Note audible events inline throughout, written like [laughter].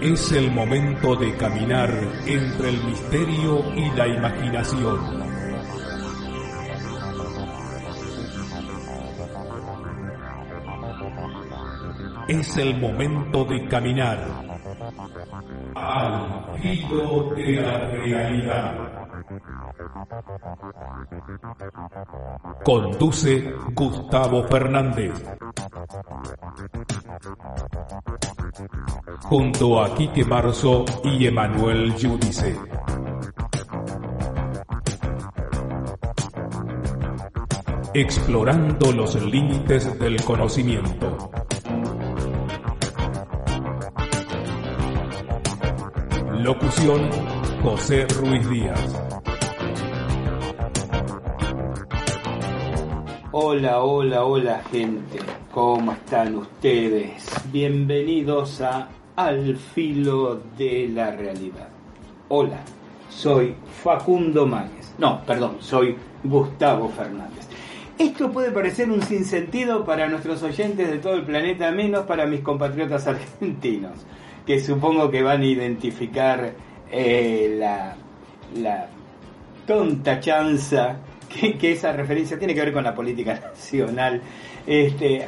Es el momento de caminar entre el misterio y la imaginación. Es el momento de caminar al filo de la realidad. Conduce Gustavo Fernández. Junto a Quique Marzo y Emanuel Yudice. Explorando los límites del conocimiento. Locución José Ruiz Díaz. Hola, hola, hola gente, ¿cómo están ustedes? Bienvenidos a Al filo de la realidad. Hola, soy Facundo Máñez. No, perdón, soy Gustavo Fernández. Esto puede parecer un sinsentido para nuestros oyentes de todo el planeta, menos para mis compatriotas [laughs] argentinos, que supongo que van a identificar eh, la, la tonta chanza que, esa referencia tiene que ver con la política nacional. Este,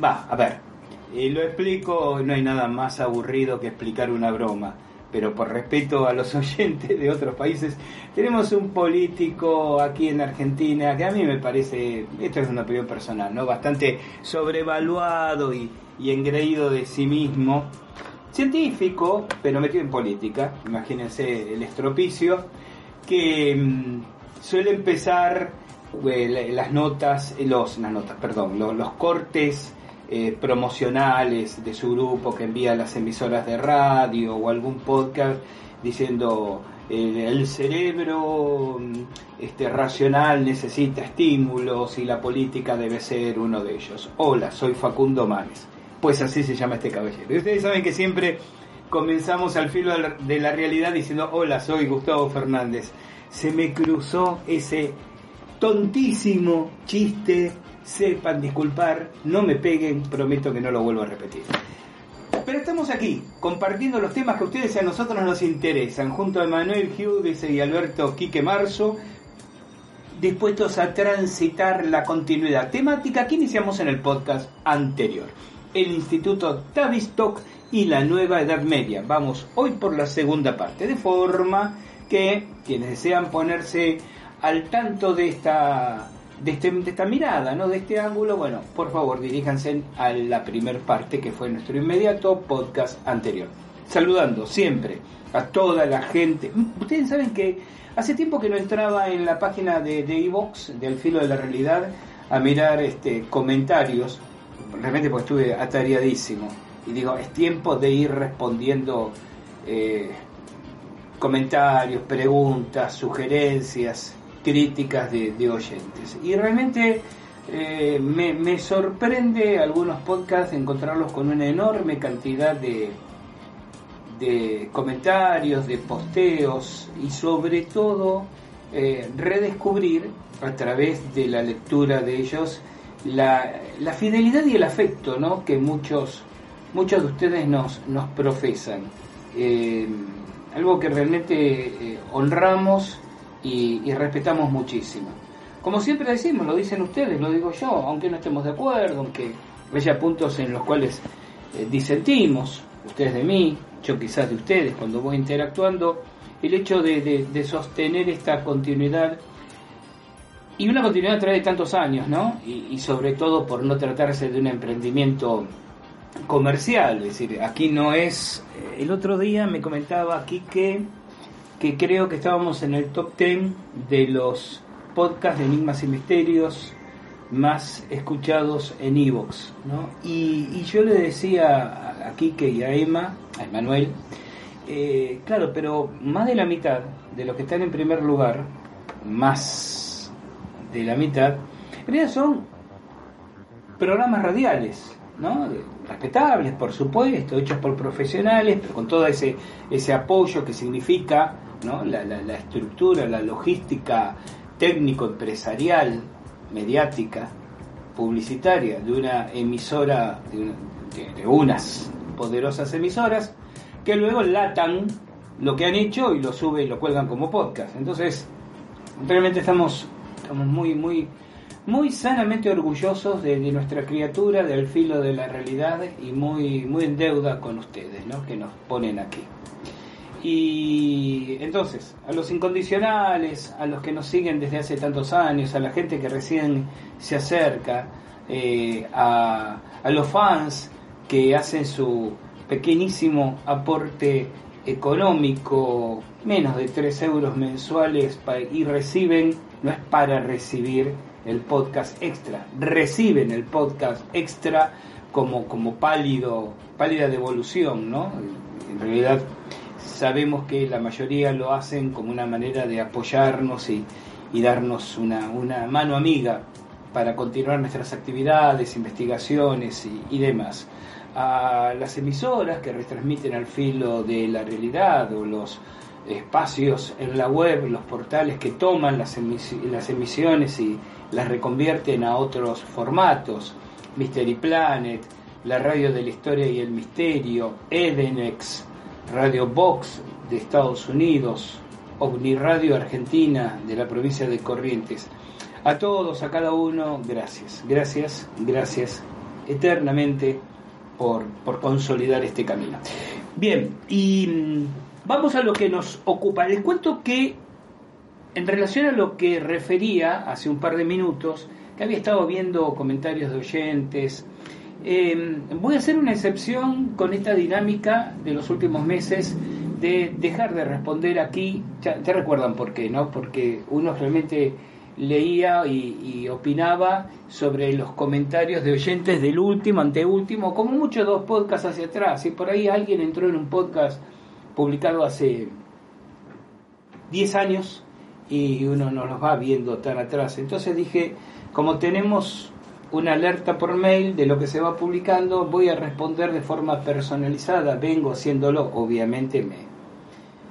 va, a ver, eh, lo explico, no hay nada más aburrido que explicar una broma pero por respeto a los [laughs] oyentes de otros países, tenemos un político aquí en Argentina que a mí me parece, esto es una opinión personal, ¿no? bastante sobrevaluado y, y engreído de sí mismo, científico, pero metido en política, imagínense el estropicio, que mm, suele empezar eh, las notas, los, las notas, perdón, los cortes eh, promocionales de su grupo que envía a las emisoras de radio o algún podcast diciendo el cerebro mm, este, racional necesita estímulos y la política debe ser uno de ellos. Hola, soy Facundo Manes. Pues así se llama este caballero. Y ustedes saben que siempre comenzamos al filo de la realidad diciendo hola, soy Gustavo Fernández. Se me cruzó ese tontísimo chiste sepan disculpar, no me peguen, prometo que no lo vuelvo a repetir. Pero estamos aquí, compartiendo los temas que a ustedes y a nosotros nos interesan, junto a Manuel Hughes y Alberto Quique Marzo, dispuestos a transitar la continuidad temática que iniciamos en el podcast anterior, el Instituto Tavistock y la Nueva Edad Media. Vamos hoy por la segunda parte, de forma que quienes desean ponerse al tanto de esta este, de, esta mirada, ¿no? de este ángulo, bueno, por favor diríjanse a la primer parte que fue nuestro inmediato podcast anterior. Saludando siempre a toda la gente. Ustedes saben que hace tiempo que no entraba en la página de Evox, del filo de la realidad, a mirar este, comentarios, realmente porque estuve atareadísimo. Y digo, es tiempo de ir respondiendo eh, comentarios, preguntas, sugerencias, críticas de, oyentes. Y realmente eh, me, sorprende algunos podcasts encontrarlos con una enorme cantidad de, de comentarios, de posteos y sobre todo eh, redescubrir a través de la lectura de ellos la, la fidelidad y el afecto ¿no? que muchos, muchos de ustedes nos, nos profesan. Eh, algo que realmente honramos y, respetamos muchísimo. Como siempre decimos, lo dicen ustedes, lo digo yo, aunque no estemos de acuerdo, aunque haya puntos en los cuales eh, disentimos, ustedes de mí, yo quizás de ustedes, cuando voy interactuando, el hecho de, sostener esta continuidad y una continuidad a través de tantos años, ¿no? Y, y, sobre todo por no tratarse de un emprendimiento comercial, es decir, aquí no es... Eh, el otro día me comentaba aquí que que creo que estábamos en el top 10 de los podcasts de enigmas y misterios más escuchados en Evox. ¿no? Y, yo le decía a Kike y a Emma, a Emanuel, eh, claro, pero más de la mitad de los que están en primer lugar, más de la mitad, en realidad son programas radiales, ¿no? respetables, por supuesto, hechos por profesionales, pero con todo ese, ese apoyo que significa la, estructura, la logística técnico-empresarial, mediática, publicitaria de una emisora, de, unas poderosas emisoras, que luego latan lo que han hecho y lo suben y lo cuelgan como podcast. Entonces, realmente estamos, muy, muy, muy sanamente orgullosos de, nuestra criatura, del filo de la realidad y muy, muy en deuda con ustedes, ¿no? que nos ponen aquí. Y entonces, a los incondicionales, a los que nos siguen desde hace tantos años, a la gente que recién se acerca, eh, a, a los fans que hacen su pequeñísimo aporte económico, menos de 3 euros mensuales, y reciben, no es para recibir el podcast extra, reciben el podcast extra como, como pálido, pálida devolución, ¿no? En realidad sabemos que la mayoría lo hacen como una manera de apoyarnos y, darnos una, mano amiga para continuar nuestras actividades, investigaciones y, y demás. A las emisoras que retransmiten al filo de la realidad o los espacios en la web, los portales que toman las, las emisiones y las reconvierten a otros formatos, Mystery Planet, la radio de la historia y el misterio, Edenex, Radio Box de Estados Unidos, OVNI Radio Argentina de la provincia de Corrientes. A todos, a cada uno, gracias, gracias, gracias eternamente por, consolidar este camino. Bien, y mm, vamos a lo que nos ocupa. Les cuento que en relación a lo que refería hace un par de minutos, que había estado viendo comentarios de oyentes, em, voy a hacer una excepción con esta dinámica de los últimos meses de dejar de responder aquí, ya, ya recuerdan por qué, ¿no? Porque uno realmente leía y, opinaba sobre los comentarios de oyentes del último, anteúltimo, como muchos dos podcasts hacia atrás. Y por ahí alguien entró en un podcast publicado hace 10 años y uno no los va viendo tan atrás. Entonces dije, como tenemos una alerta por mail de lo que se va publicando, voy a responder de forma personalizada. Vengo haciéndolo, obviamente me,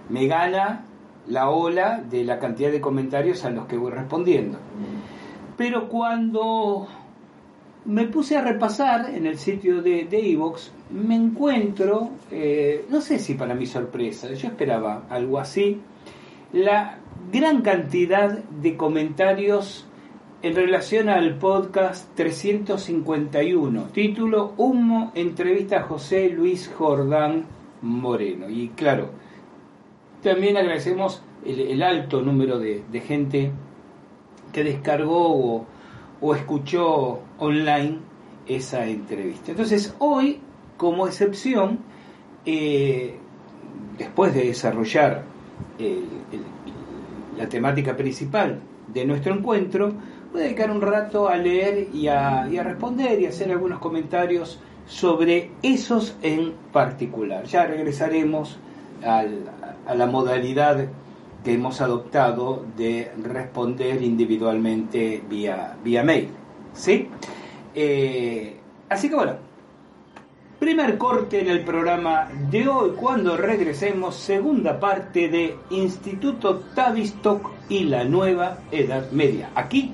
me gana la ola de la cantidad de comentarios a los que voy respondiendo. Pero cuando me puse a repasar en el sitio de Evox, me encuentro, eh, no sé si para mi sorpresa, yo esperaba algo así, la gran cantidad de comentarios en relación al podcast 351, título Humo, entrevista a José Luis Jordán Moreno. Y claro, también agradecemos el, alto número de, gente que descargó o, escuchó online esa entrevista. Entonces, hoy, como excepción, eh, después de desarrollar la temática principal de nuestro encuentro, dedicar un rato a leer y a, y a responder y hacer algunos comentarios sobre esos en particular. Ya regresaremos a la modalidad que hemos adoptado de responder individualmente vía, vía mail. ¿Sí? Eh, así que bueno, primer corte en el programa de hoy, cuando regresemos, segunda parte de Instituto Tavistock y la nueva Edad Media, aquí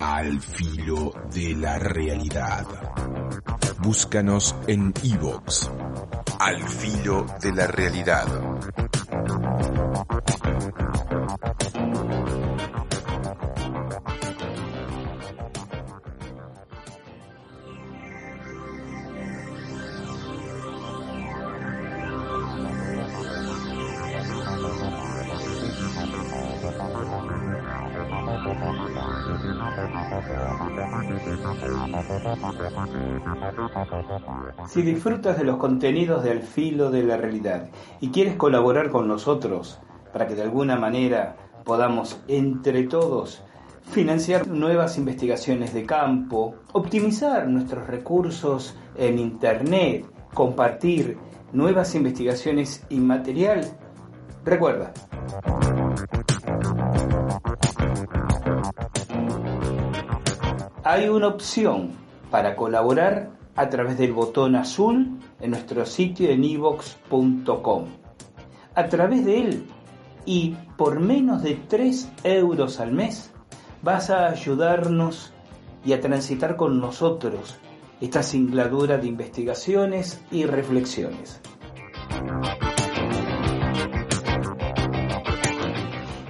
al filo de la realidad. Búscanos en iVoox. Al filo de la realidad. Si disfrutas de los contenidos del filo de la realidad y quieres colaborar con nosotros para que de alguna manera podamos entre todos financiar nuevas investigaciones de campo, optimizar nuestros recursos en Internet, compartir nuevas investigaciones y material, recuerda, hay una opción para colaborar a través del botón azul en nuestro sitio en evox.com. A través de él y por menos de 3 euros al mes vas a ayudarnos y a transitar con nosotros esta singladura de investigaciones y reflexiones.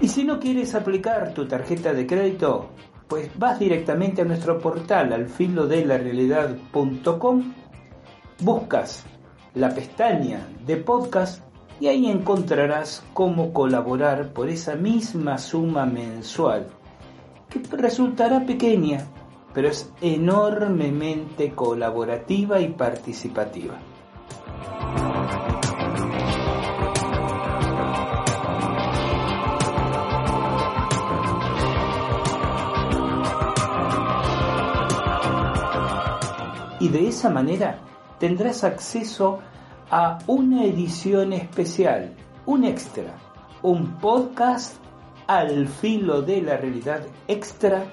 Y si no quieres aplicar tu tarjeta de crédito, pues vas directamente a nuestro portal al de la realidad.com, buscas la pestaña de podcast y ahí encontrarás cómo colaborar por esa misma suma mensual, que resultará pequeña, pero es enormemente colaborativa y participativa. Y de esa manera tendrás acceso a una edición especial, un extra, un podcast al filo de la realidad extra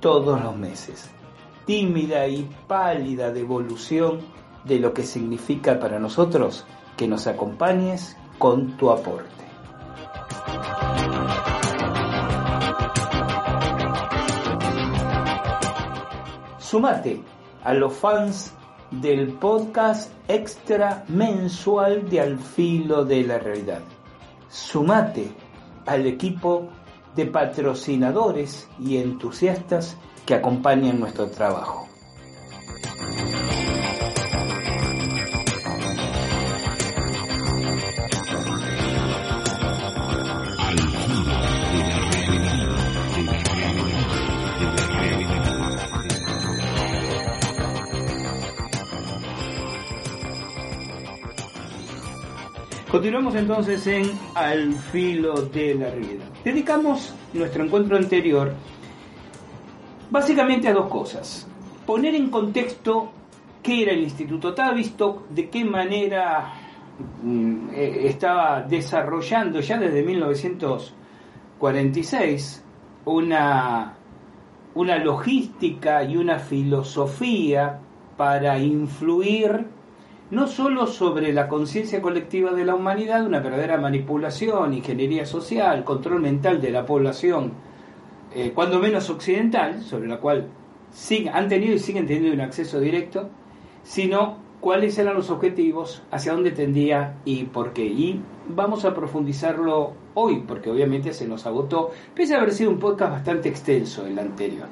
todos los meses. Tímida y pálida devolución de lo que significa para nosotros que nos acompañes con tu aporte. Sumate a los fans del podcast extra mensual de Al Filo de la Realidad. Sumate al equipo de patrocinadores y entusiastas que acompañan nuestro trabajo. Continuamos entonces en Al filo de la realidad. Dedicamos nuestro encuentro anterior básicamente a dos cosas. Poner en contexto qué era el Instituto Tavistock, de qué manera mm, eh, estaba desarrollando ya desde 1946 una, una logística y una filosofía para influir no solo sobre la conciencia colectiva de la humanidad, una verdadera manipulación, ingeniería social, control mental de la población, eh, cuando menos occidental, sobre la cual han tenido y siguen teniendo un acceso directo, sino cuáles eran los objetivos, hacia dónde tendía y por qué. Y vamos a profundizarlo hoy, porque obviamente se nos agotó, pese a haber sido un podcast bastante extenso el anterior.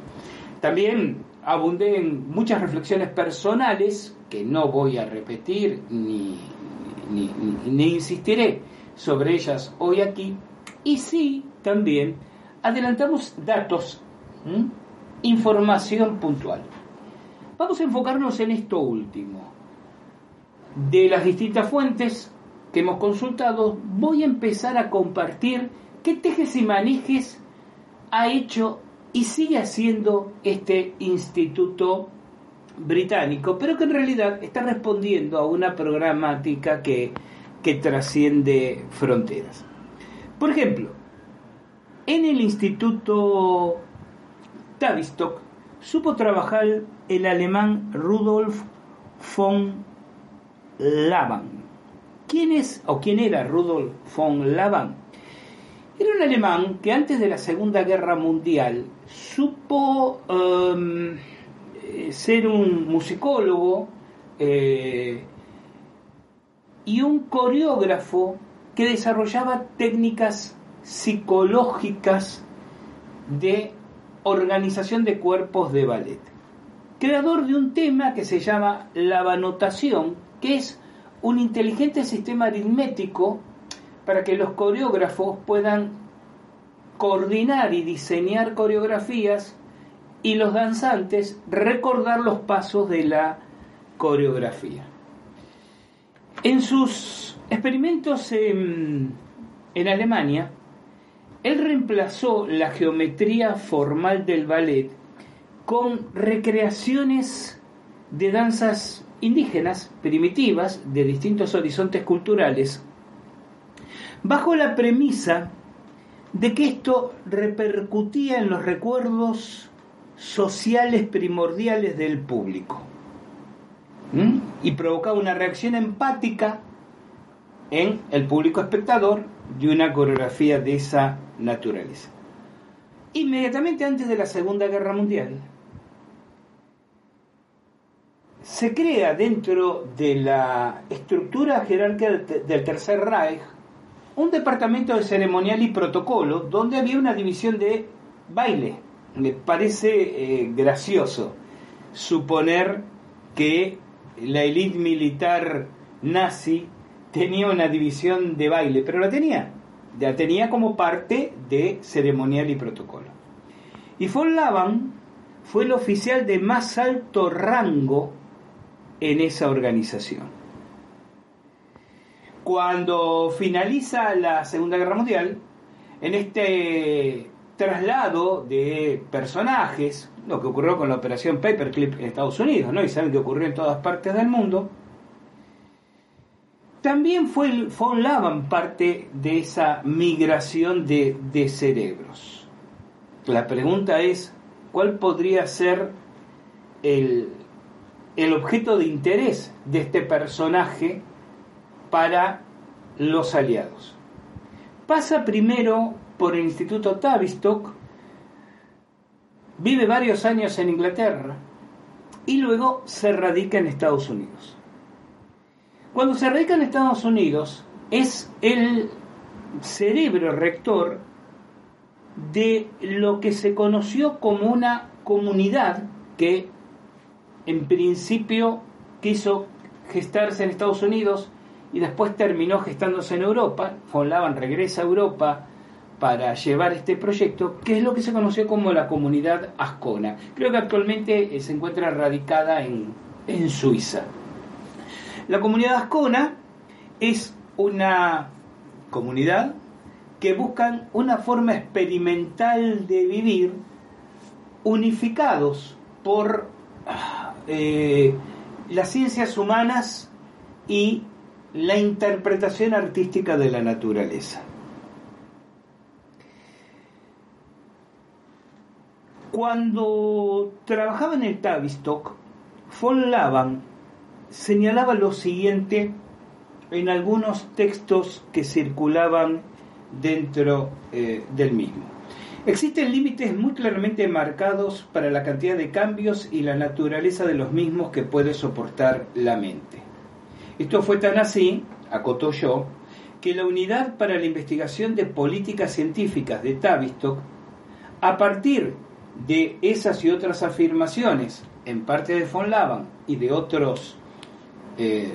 También abundé en muchas reflexiones personales que no voy a repetir ni, ni, insistiré sobre ellas hoy aquí. Y sí, también adelantamos datos, información puntual. Vamos a enfocarnos en esto último. De las distintas fuentes que hemos consultado, voy a empezar a compartir qué tejes y manejes ha hecho y sigue haciendo este instituto británico, pero que en realidad está respondiendo a una programática que, que trasciende fronteras. Por ejemplo, En el Instituto Tavistock supo trabajar el alemán Rudolf von Laban. ¿Quién es o quién era Rudolf von Laban? Era un alemán que antes de la Segunda Guerra Mundial supo em, ser un musicólogo eh, y un coreógrafo que desarrollaba técnicas psicológicas de organización de cuerpos de ballet. Creador de un tema que se llama la vanotación, que es un inteligente sistema aritmético para que los coreógrafos puedan coordinar y diseñar coreografías y los danzantes recordar los pasos de la coreografía. En sus experimentos en, Alemania, él reemplazó la geometría formal del ballet con recreaciones de danzas indígenas, primitivas, de distintos horizontes culturales, bajo la premisa de que esto repercutía en los recuerdos sociales primordiales del público y provocaba una reacción empática en el público espectador de una coreografía de esa naturaleza. Inmediatamente antes de la Segunda Guerra Mundial, se crea dentro de la estructura jerárquica del Tercer Reich un departamento de ceremonial y protocolo donde había una división de baile. Me parece eh, gracioso suponer que la élite militar nazi tenía una división de baile, pero la tenía, la tenía como parte de ceremonial y protocolo. Y von Laban fue el oficial de más alto rango en esa organización. Cuando finaliza la Segunda Guerra Mundial, en este traslado de personajes, lo que ocurrió con la operación Paperclip en Estados Unidos, ¿no? Y saben que ocurrió en todas partes del mundo. También fue von Laban parte de esa migración de, de cerebros. La pregunta es, ¿cuál podría ser el, el objeto de interés de este personaje para los aliados. Pasa primero por el Instituto Tavistock, vive varios años en Inglaterra y luego se radica en Estados Unidos. Cuando se radica en Estados Unidos es el cerebro rector de lo que se conoció como una comunidad que en principio quiso gestarse en Estados Unidos y después terminó gestándose en Europa. Von Laban regresa a Europa para llevar este proyecto, que es lo que se conoció como la comunidad Ascona. Creo que actualmente eh, se encuentra radicada en, en Suiza. La comunidad Ascona es una comunidad que buscan una forma experimental de vivir unificados por eh, las ciencias humanas y la interpretación artística de la naturaleza. Cuando trabajaba en el Tavistock, von Laban señalaba lo siguiente en algunos textos que circulaban dentro eh, del mismo. Existen límites muy claramente marcados para la cantidad de cambios y la naturaleza de los mismos que puede soportar la mente. Esto fue tan así, acotó yo, que la Unidad para la Investigación de Políticas Científicas de Tavistock, a partir de esas y otras afirmaciones, en parte de von Laban y de otros eh,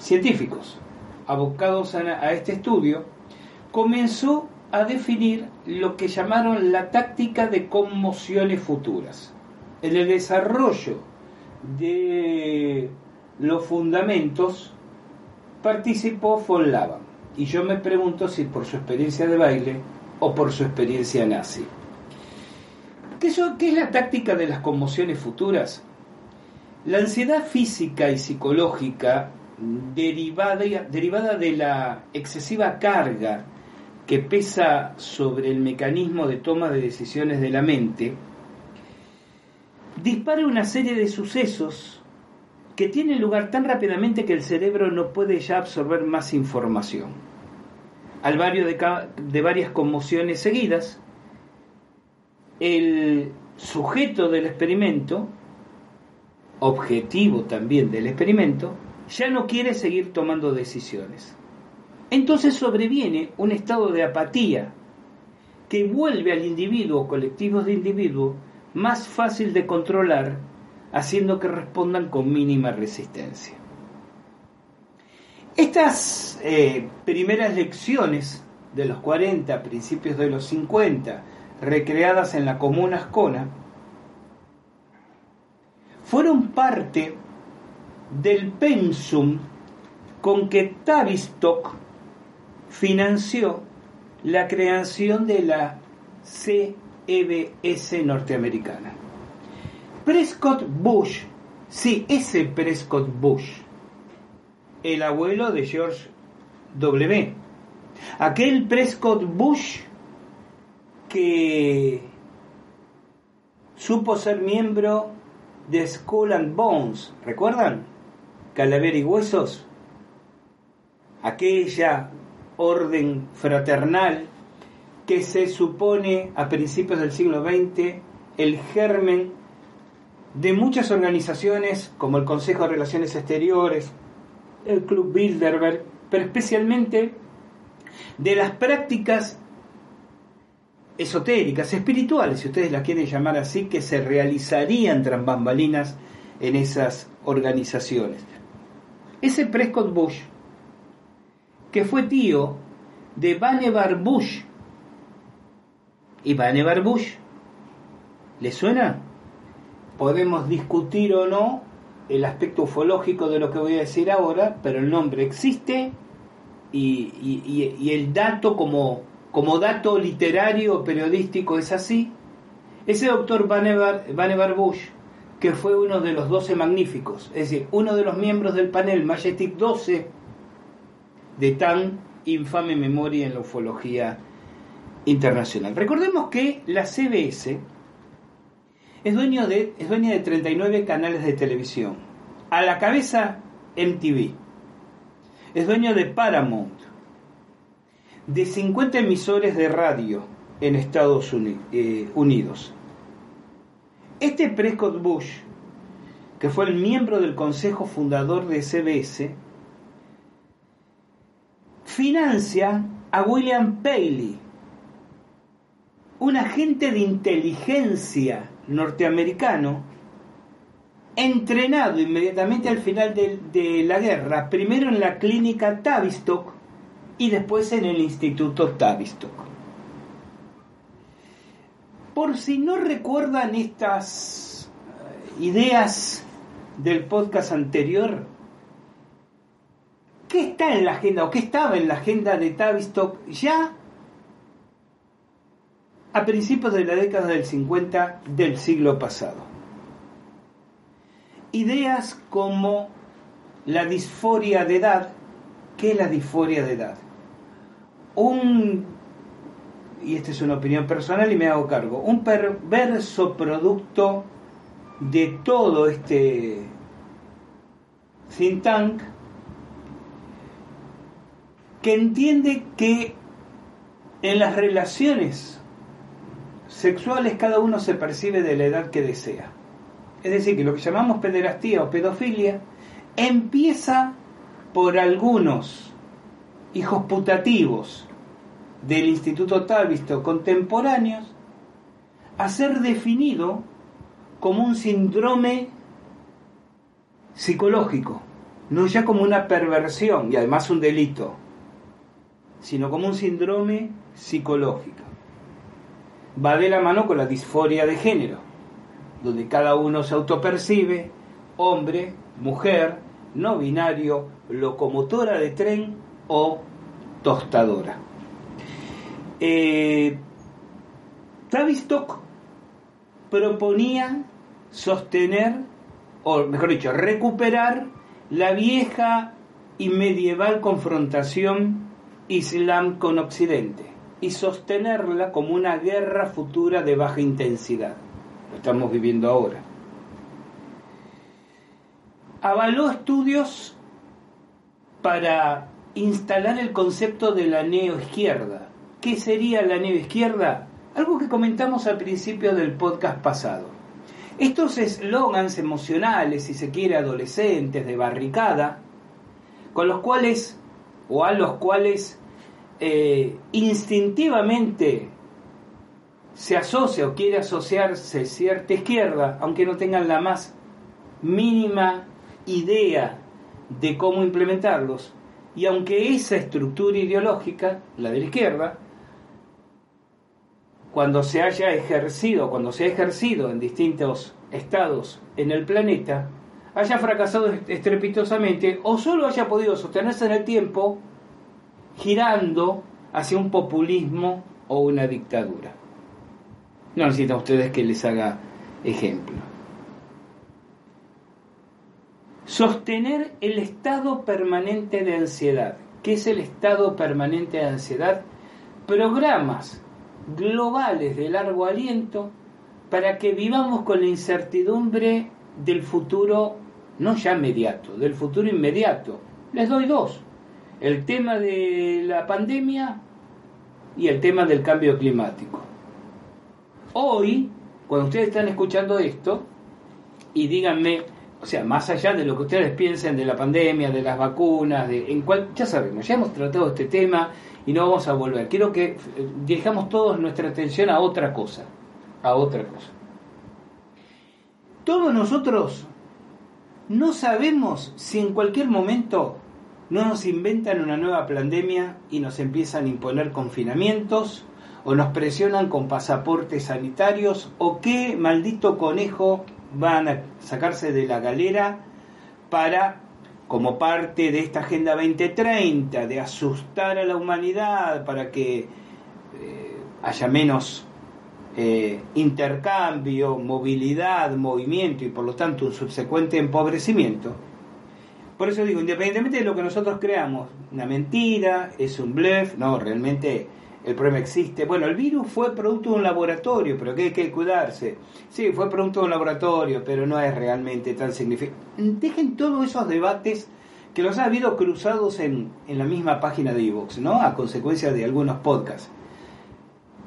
científicos abocados a este estudio, comenzó a definir lo que llamaron la táctica de conmociones futuras. En el desarrollo de los fundamentos participó von Laban. Y yo me pregunto si por su experiencia de baile o por su experiencia nazi. ¿Qué, es la táctica de las conmociones futuras? La ansiedad física y psicológica derivada, derivada de la excesiva carga que pesa sobre el mecanismo de toma de decisiones de la mente, dispara una serie de sucesos que tienen lugar tan rápidamente que el cerebro no puede ya absorber más información. Al barrio de, de varias conmociones seguidas, el sujeto del experimento, objetivo también del experimento, ya no quiere seguir tomando decisiones. Entonces sobreviene un estado de apatía que vuelve al individuo colectivos de individuos más fácil de controlar, haciendo que respondan con mínima resistencia. Estas eh, primeras lecciones de los 40, principios de los 50, recreadas en la comuna Ascona, fueron parte del pensum con que Tavistock financió la creación de la CBS norteamericana. Prescott Bush, sí, ese Prescott Bush, el abuelo de George W. Aquel Prescott Bush que supo ser miembro de Skull and Bones, ¿recuerdan? Calavera y Huesos. Aquella orden fraternal que se supone a principios del siglo XX el germen de muchas organizaciones como el Consejo de Relaciones Exteriores, el Club Bilderberg, pero especialmente de las prácticas esotéricas, espirituales, si ustedes las quieren llamar así, que se realizarían tras bambalinas en esas organizaciones. Ese Prescott Bush que fue tío de Vannevar Bush. ¿Y Vannevar Bush? ¿Le suena? Podemos discutir o no el aspecto ufológico de lo que voy a decir ahora, pero el nombre existe y, el dato como, como dato literario o periodístico es así. Ese doctor Vannevar, Bush, que fue uno de los 12 magníficos, es decir, uno de los miembros del panel Majestic 12, de tan infame memoria en la ufología internacional. Recordemos que la CBS es, dueño de, es dueña de 39 canales de televisión. A la cabeza MTV. Es dueño de Paramount. De 50 emisores de radio en Estados eh, Unidos. Este Prescott Bush, que fue el miembro del consejo fundador de CBS, financia a William Paley, un agente de inteligencia norteamericano entrenado inmediatamente al final de, la guerra, primero en la clínica Tavistock y después en el Instituto Tavistock. Por si no recuerdan estas eh, ideas del podcast anterior, ¿Qué está en la agenda o qué estaba en la agenda de Tavistock ya a principios de la década del 50 del siglo pasado? Ideas como la disforia de edad. ¿Qué es la disforia de edad? Un, y esta es una opinión personal y me hago cargo, un perverso producto de todo este think tank que entiende que en las relaciones sexuales cada uno se percibe de la edad que desea. Es decir, que lo que llamamos pederastía o pedofilia empieza por algunos hijos putativos del Instituto Tavisto contemporáneos a ser definido como un síndrome psicológico, no ya como una perversión y además un delito sino como un síndrome psicológico. Va de la mano con la disforia de género, donde cada uno se autopercibe hombre, mujer, no binario, locomotora de tren o tostadora. Eh, Tavistock proponía sostener, o mejor dicho, recuperar la vieja y medieval confrontación Islam con Occidente. Y sostenerla como una guerra futura de baja intensidad. Lo estamos viviendo ahora. Avaló estudios para instalar el concepto de la neoizquierda. ¿Qué sería la neoizquierda? Algo que comentamos al principio del podcast pasado. Estos eslogans emocionales, si se quiere, adolescentes, de barricada, con los cuales, o a los cuales eh, instintivamente se asocia o quiere asociarse cierta izquierda, aunque no tengan la más mínima idea de cómo implementarlos, y aunque esa estructura ideológica, la de la izquierda, cuando se haya ejercido, cuando se ha ejercido en distintos estados en el planeta, haya fracasado estrepitosamente o solo haya podido sostenerse en el tiempo girando hacia un populismo o una dictadura. No necesitan ustedes que les haga ejemplo. Sostener el estado permanente de ansiedad. ¿Qué es el estado permanente de ansiedad? Programas globales de largo aliento para que vivamos con la incertidumbre del futuro, no ya inmediato, del futuro inmediato. Les doy dos. El tema de la pandemia y el tema del cambio climático. Hoy, cuando ustedes están escuchando esto, y díganme, o sea, más allá de lo que ustedes piensen de la pandemia, de las vacunas, de, en cual, ya sabemos, ya hemos tratado este tema y no vamos a volver. Quiero que eh, dirigamos todos nuestra atención a otra cosa, a otra cosa. Todos nosotros no sabemos si en cualquier momento no nos inventan una nueva pandemia y nos empiezan a imponer confinamientos o nos presionan con pasaportes sanitarios o qué maldito conejo van a sacarse de la galera para, como parte de esta Agenda 2030, de asustar a la humanidad para que eh, haya menos eh, intercambio, movilidad, movimiento y por lo tanto un subsecuente empobrecimiento. Por eso digo, independientemente de lo que nosotros creamos, una mentira, es un bluff, no, realmente el problema existe. Bueno, el virus fue producto de un laboratorio, pero que hay que cuidarse. Sí, fue producto de un laboratorio, pero no es realmente tan significativo. Dejen todos esos debates que los ha habido cruzados en, en la misma página de Evox, ¿no? A consecuencia de algunos podcasts.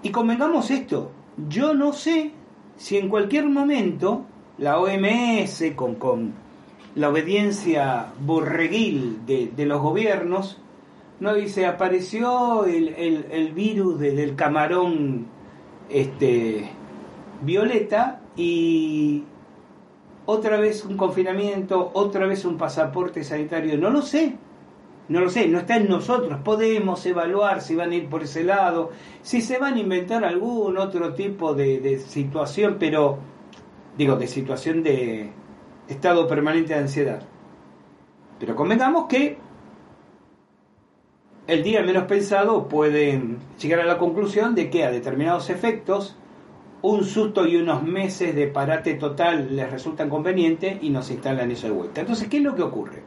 Y convengamos esto, yo no sé si en cualquier momento la OMS, con, con la obediencia borreguil de, los gobiernos, no dice, apareció el, el, virus del camarón este, violeta y otra vez un confinamiento, otra vez un pasaporte sanitario, no lo sé, no lo sé, no está en nosotros, podemos evaluar si van a ir por ese lado, si se van a inventar algún otro tipo de situación, pero digo, de situación de estado permanente de ansiedad. Pero comentamos que el día menos pensado pueden llegar a la conclusión de que a determinados efectos un susto y unos meses de parate total les resultan convenientes y nos instalan eso de vuelta. Entonces, ¿qué es lo que ocurre?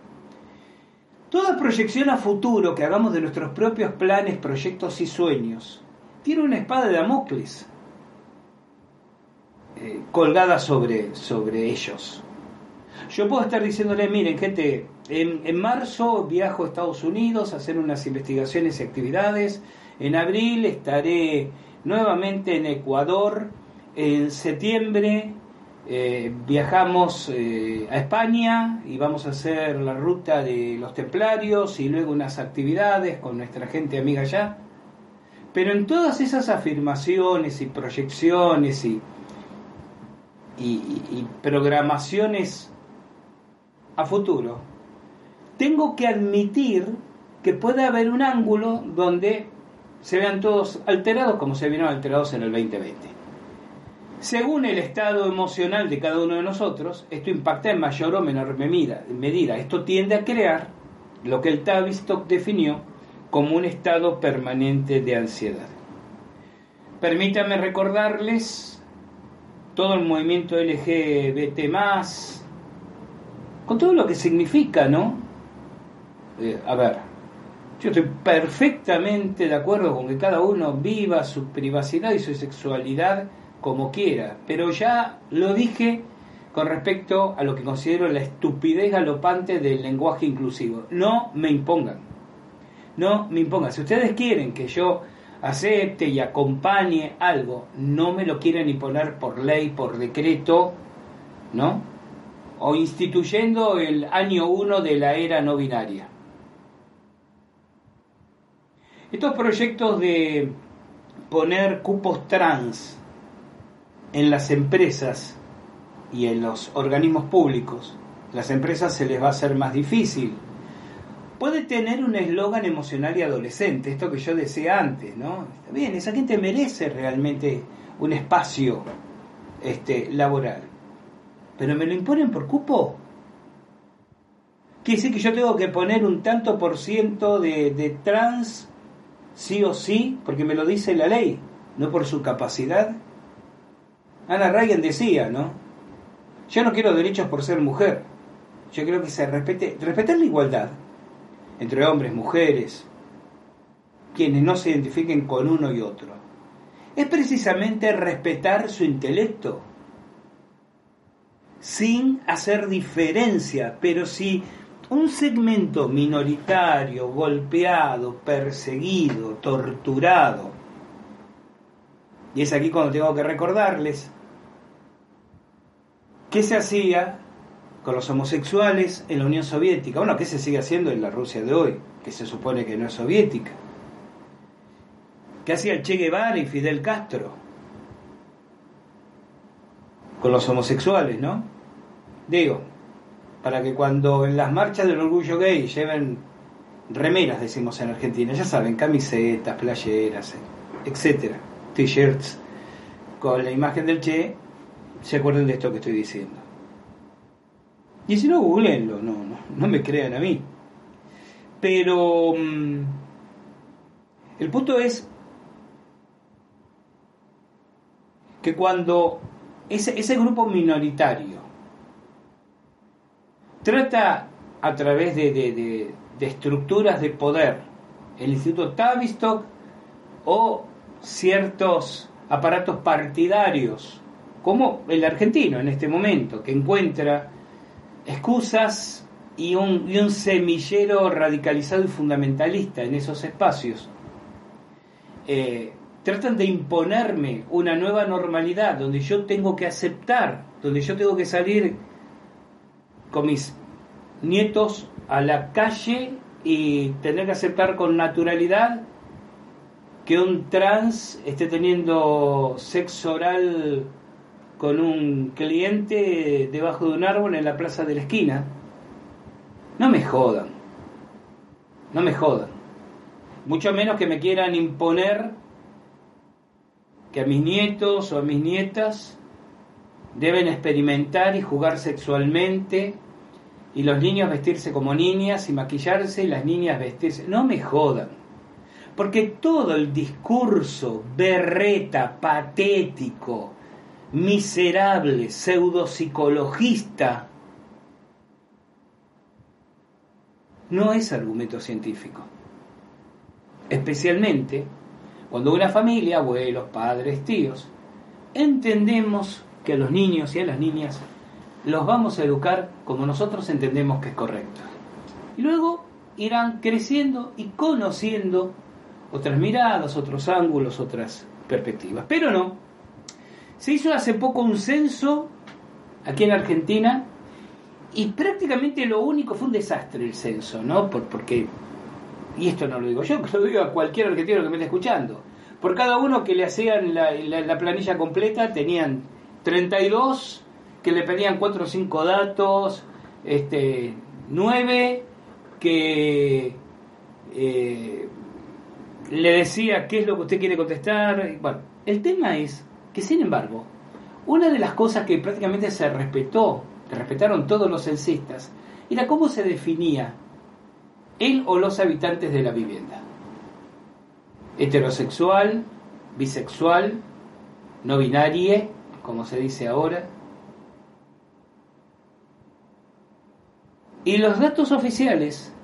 Toda proyección a futuro que hagamos de nuestros propios planes, proyectos y sueños tiene una espada de Damocles eh, colgada sobre, sobre ellos. Yo puedo estar diciéndole, miren, gente, en, marzo viajo a Estados Unidos a hacer unas investigaciones y actividades. En abril estaré nuevamente en Ecuador. En septiembre eh, viajamos eh, a España y vamos a hacer la ruta de los templarios y luego unas actividades con nuestra gente amiga allá. Pero en todas esas afirmaciones y proyecciones y, y programaciones a futuro, tengo que admitir que puede haber un ángulo donde se vean todos alterados como se vieron alterados en el 2020. Según el estado emocional de cada uno de nosotros, esto impacta en mayor o menor medida. Esto tiende a crear lo que el Tavistock definió como un estado permanente de ansiedad. Permítanme recordarles todo el movimiento LGBT, con todo lo que significa, ¿no? Eh, a ver, Yo estoy perfectamente de acuerdo con que cada uno viva su privacidad y su sexualidad como quiera, pero ya lo dije con respecto a lo que considero la estupidez galopante del lenguaje inclusivo. No me impongan, no me impongan. Si ustedes quieren que yo acepte y acompañe algo, no me lo quieren imponer por ley, por decreto, ¿no? O instituyendo el año 1 de la era no binaria. Estos proyectos de poner cupos trans en las empresas y en los organismos públicos, las empresas se les va a hacer más difícil. Puede tener un eslogan emocional y adolescente, esto que yo decía antes, ¿no? Está bien, esa gente merece realmente un espacio este, laboral. Pero me lo imponen por cupo. Quiere decir que yo tengo que poner un tanto por ciento de, trans sí o sí, porque me lo dice la ley, no por su capacidad. Ana Ryan decía, ¿no? Yo no quiero derechos por ser mujer. Yo creo que se respete, respetar la igualdad entre hombres, mujeres, quienes no se identifiquen con uno y otro. Es precisamente respetar su intelecto, sin hacer diferencia, pero si un segmento minoritario, golpeado, perseguido, torturado, y es aquí cuando tengo que recordarles ¿Qué se hacía con los homosexuales en la Unión Soviética? Bueno, ¿qué se sigue haciendo en la Rusia de hoy, que se supone que no es soviética? ¿Qué hacía Che Guevara y Fidel Castro? Con los homosexuales, ¿no? Digo, para que cuando en las marchas del orgullo gay lleven remeras, decimos en Argentina, ya saben, camisetas, playeras, etcétera, t-shirts, con la imagen del Che, se acuerden de esto que estoy diciendo. Y si no, googleenlo, no, no, no me crean a mí. Pero mm, el punto es que cuando ese, ese grupo minoritario trata a través de, de, de estructuras de poder, el Instituto Tavistock o ciertos aparatos partidarios como el argentino en este momento, que encuentra excusas y un, y un semillero radicalizado y fundamentalista en esos espacios. Eh, tratan de imponerme una nueva normalidad donde yo tengo que aceptar, donde yo tengo que salir con mis nietos a la calle y tener que aceptar con naturalidad que un trans esté teniendo sexo oral con un cliente debajo de un árbol en la plaza de la esquina. No me jodan. No me jodan. Mucho menos que me quieran imponer que a mis nietos o a mis nietas deben experimentar y jugar sexualmente y los niños vestirse como niñas y maquillarse y las niñas vestirse. No me jodan. Porque todo el discurso berreta, patético, miserable pseudopsicologista no es argumento científico. Especialmente cuando una familia, abuelos, padres, tíos, entendemos que a los niños y a las niñas los vamos a educar como nosotros entendemos que es correcto. Y luego irán creciendo y conociendo otras miradas, otros ángulos, otras perspectivas. Pero no, se hizo hace poco un censo aquí en Argentina y prácticamente lo único fue un desastre el censo, ¿no? porque, y esto no lo digo yo, [laughs] lo digo a cualquier argentino que me esté escuchando. Por cada uno que le hacían la, planilla completa tenían 32 que le pedían 4 o 5 datos, este, 9 que eh, le decía qué es lo que usted quiere contestar. Bueno, el tema es que sin embargo, una de las cosas que prácticamente se respetó, que respetaron todos los censistas, era cómo se definía él o los habitantes de la vivienda. Heterosexual, bisexual, no binarie, como se dice ahora. Y los datos oficiales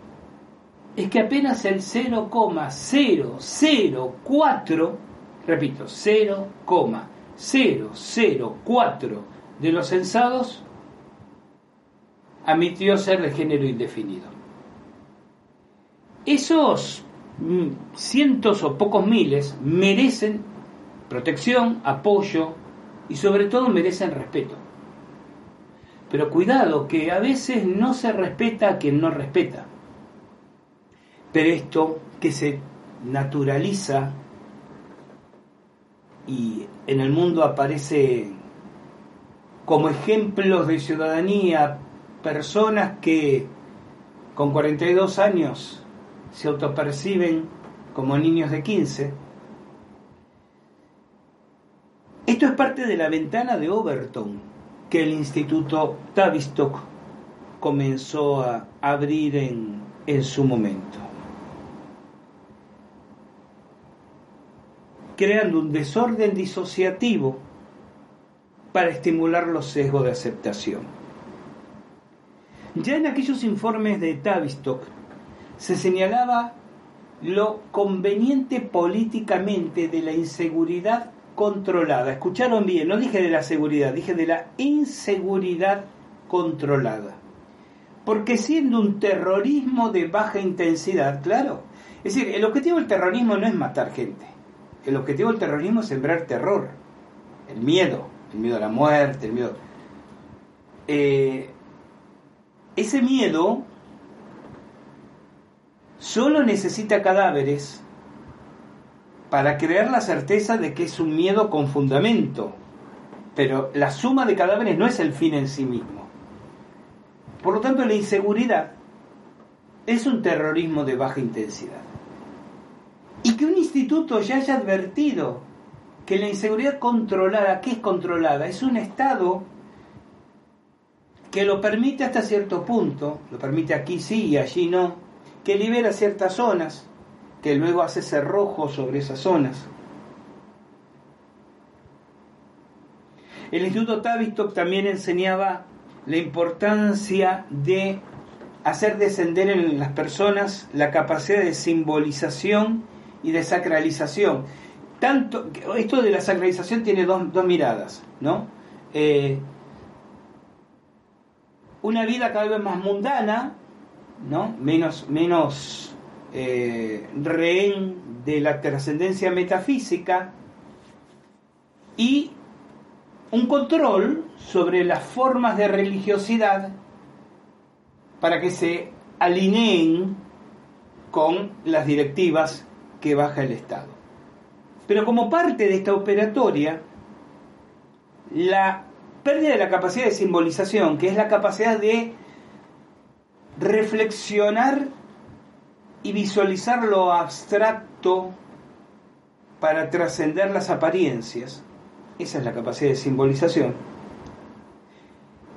es que apenas el 0,004, repito, 0,004 de los censados admitió ser de género indefinido. Esos mm, cientos o pocos miles merecen protección, apoyo y sobre todo merecen respeto. Pero cuidado, que a veces no se respeta a quien no respeta. Pero esto que se naturaliza y en el mundo aparece como ejemplos de ciudadanía personas que con 42 años se autoperciben como niños de 15. Esto es parte de la ventana de Overton que el Instituto Tavistock comenzó a abrir en, en su momento. creando un desorden disociativo para estimular los sesgos de aceptación. Ya en aquellos informes de Tavistock se señalaba lo conveniente políticamente de la inseguridad controlada. Escucharon bien, no dije de la seguridad, dije de la inseguridad controlada. Porque siendo un terrorismo de baja intensidad, claro, es decir, el objetivo del terrorismo no es matar gente. El objetivo del terrorismo es sembrar terror, el miedo, el miedo a la muerte, el miedo... Eh, ese miedo solo necesita cadáveres para crear la certeza de que es un miedo con fundamento. Pero la suma de cadáveres no es el fin en sí mismo. Por lo tanto, la inseguridad es un terrorismo de baja intensidad. Y que un instituto ya haya advertido que la inseguridad controlada, ¿qué es controlada? Es un estado que lo permite hasta cierto punto, lo permite aquí sí y allí no, que libera ciertas zonas, que luego hace cerrojo sobre esas zonas. El Instituto Tavistock también enseñaba la importancia de hacer descender en las personas la capacidad de simbolización y de sacralización. Tanto, esto de la sacralización tiene dos, dos miradas, ¿no? Eh, una vida cada vez más mundana, ¿no? menos, menos eh, rehén de la trascendencia metafísica y un control sobre las formas de religiosidad para que se alineen con las directivas que baja el Estado. Pero como parte de esta operatoria, la pérdida de la capacidad de simbolización, que es la capacidad de reflexionar y visualizar lo abstracto para trascender las apariencias, esa es la capacidad de simbolización,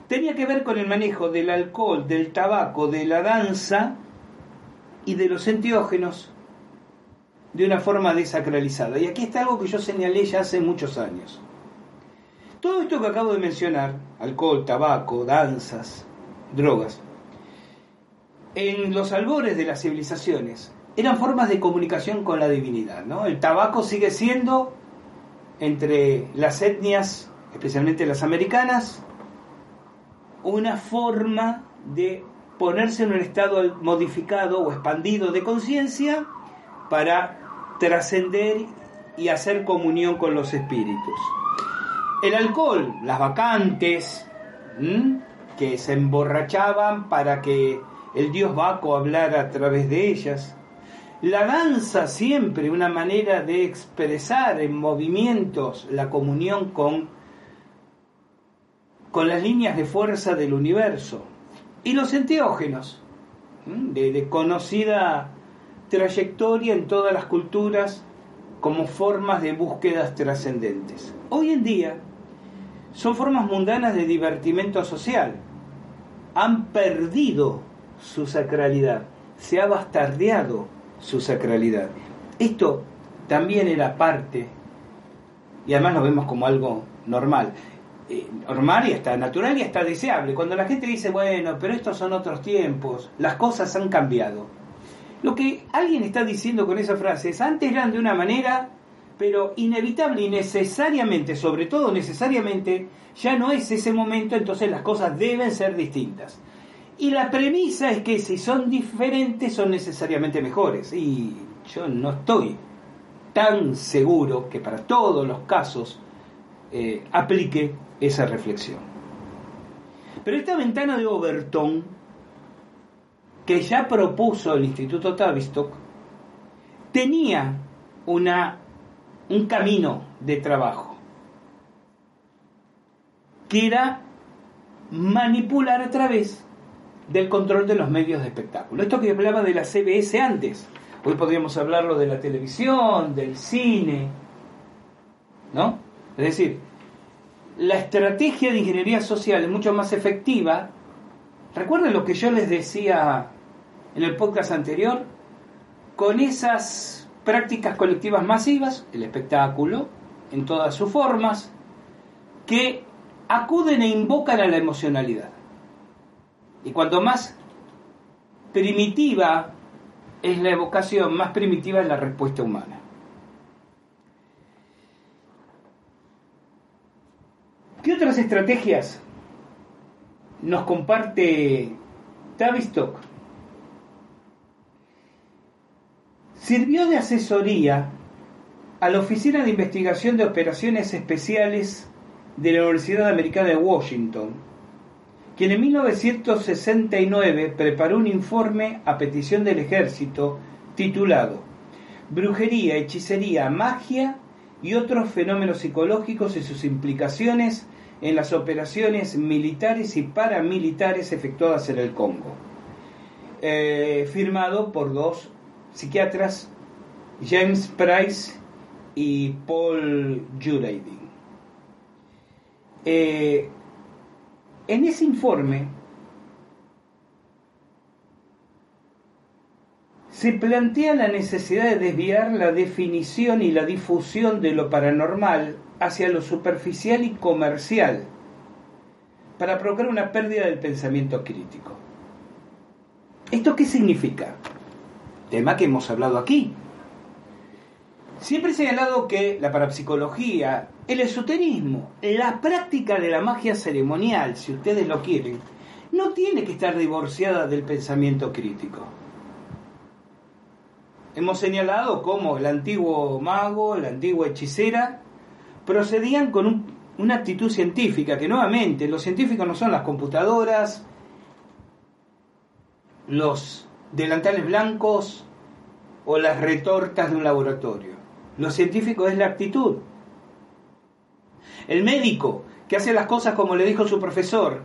tenía que ver con el manejo del alcohol, del tabaco, de la danza y de los enteógenos de una forma desacralizada. Y aquí está algo que yo señalé ya hace muchos años. Todo esto que acabo de mencionar, alcohol, tabaco, danzas, drogas, en los albores de las civilizaciones eran formas de comunicación con la divinidad. ¿no? El tabaco sigue siendo entre las etnias, especialmente las americanas, una forma de ponerse en un estado modificado o expandido de conciencia para trascender y hacer comunión con los espíritus. El alcohol, las vacantes, que se emborrachaban para que el dios Baco hablara a través de ellas. La danza siempre una manera de expresar en movimientos la comunión con, con las líneas de fuerza del universo. Y los enteógenos, de, de conocida trayectoria en todas las culturas como formas de búsquedas trascendentes. Hoy en día, son formas mundanas de divertimento social. Han perdido su sacralidad, se ha bastardeado su sacralidad. Esto también era parte, y además lo vemos como algo normal. Eh, normal y hasta natural y hasta deseable. Cuando la gente dice, bueno, pero estos son otros tiempos, las cosas han cambiado. Lo que alguien está diciendo con esa frase es, antes eran de una manera, pero inevitable y necesariamente, sobre todo necesariamente, ya no es ese momento, entonces las cosas deben ser distintas. Y la premisa es que si son diferentes son necesariamente mejores. Y yo no estoy tan seguro que para todos los casos eh, aplique esa reflexión. Pero esta ventana de Overton, que ya propuso el Instituto Tavistock, tenía una, un camino de trabajo, que era manipular a través del control de los medios de espectáculo. Esto que hablaba de la CBS antes, hoy podríamos hablarlo de la televisión, del cine, ¿no? Es decir, la estrategia de ingeniería social es mucho más efectiva. Recuerden lo que yo les decía en el podcast anterior, con esas prácticas colectivas masivas, el espectáculo, en todas sus formas, que acuden e invocan a la emocionalidad. Y cuanto más primitiva es la evocación, más primitiva es la respuesta humana. ¿Qué otras estrategias nos comparte Tavistock? Sirvió de asesoría a la Oficina de Investigación de Operaciones Especiales de la Universidad Americana de Washington, quien en 1969 preparó un informe a petición del ejército titulado Brujería, Hechicería, Magia y otros fenómenos psicológicos y sus implicaciones en las operaciones militares y paramilitares efectuadas en el Congo. Eh, firmado por dos psiquiatras, James Price y Paul Jureidin. Eh, en ese informe se plantea la necesidad de desviar la definición y la difusión de lo paranormal hacia lo superficial y comercial para provocar una pérdida del pensamiento crítico. ¿Esto qué significa? Tema que hemos hablado aquí. Siempre he señalado que la parapsicología, el esoterismo, la práctica de la magia ceremonial, si ustedes lo quieren, no tiene que estar divorciada del pensamiento crítico. Hemos señalado cómo el antiguo mago, la antigua hechicera, procedían con una actitud científica, que nuevamente los científicos no son las computadoras, los delantales blancos o las retortas de un laboratorio. Lo científico es la actitud. El médico que hace las cosas como le dijo su profesor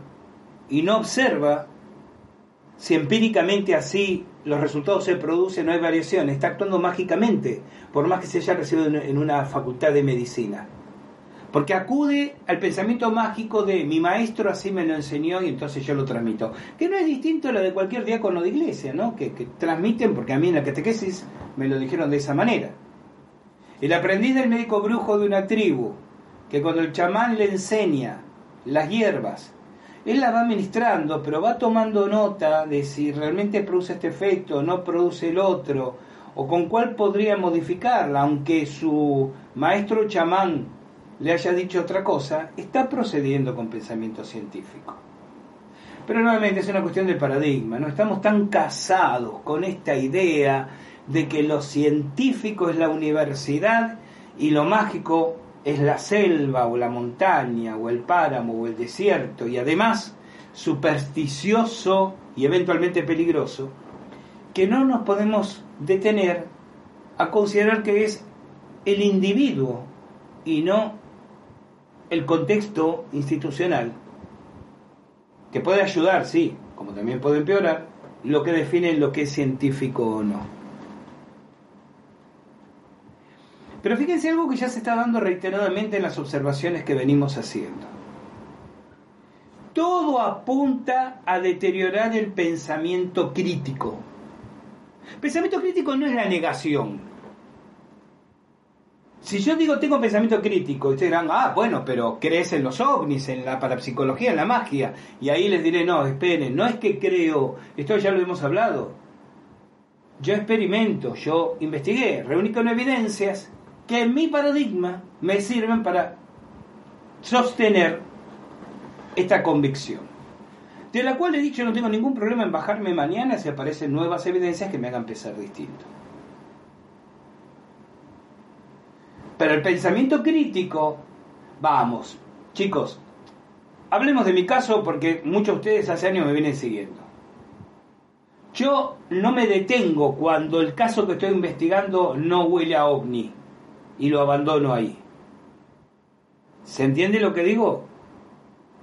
y no observa si empíricamente así los resultados se producen, no hay variación, está actuando mágicamente, por más que se haya recibido en una facultad de medicina. Porque acude al pensamiento mágico de mi maestro así me lo enseñó y entonces yo lo transmito. Que no es distinto a lo de cualquier diácono de iglesia, ¿no? Que, que transmiten, porque a mí en la catequesis me lo dijeron de esa manera. El aprendiz del médico brujo de una tribu, que cuando el chamán le enseña las hierbas, él la va administrando, pero va tomando nota de si realmente produce este efecto no produce el otro, o con cuál podría modificarla, aunque su maestro chamán le haya dicho otra cosa, está procediendo con pensamiento científico. Pero nuevamente es una cuestión de paradigma, no estamos tan casados con esta idea de que lo científico es la universidad y lo mágico es la selva o la montaña o el páramo o el desierto y además supersticioso y eventualmente peligroso, que no nos podemos detener a considerar que es el individuo y no el contexto institucional, que puede ayudar, sí, como también puede empeorar, lo que define lo que es científico o no. Pero fíjense algo que ya se está dando reiteradamente en las observaciones que venimos haciendo. Todo apunta a deteriorar el pensamiento crítico. Pensamiento crítico no es la negación, si yo digo tengo pensamiento crítico, ustedes dirán, ah, bueno, pero crees en los ovnis, en la parapsicología, en la magia. Y ahí les diré, no, esperen, no es que creo, esto ya lo hemos hablado. yo experimento, yo investigué, reuní con evidencias que en mi paradigma me sirven para sostener esta convicción. De la cual he dicho no tengo ningún problema en bajarme mañana si aparecen nuevas evidencias que me hagan pensar distinto. Pero el pensamiento crítico, vamos, chicos, hablemos de mi caso porque muchos de ustedes hace años me vienen siguiendo. Yo no me detengo cuando el caso que estoy investigando no huele a ovni y lo abandono ahí. ¿Se entiende lo que digo?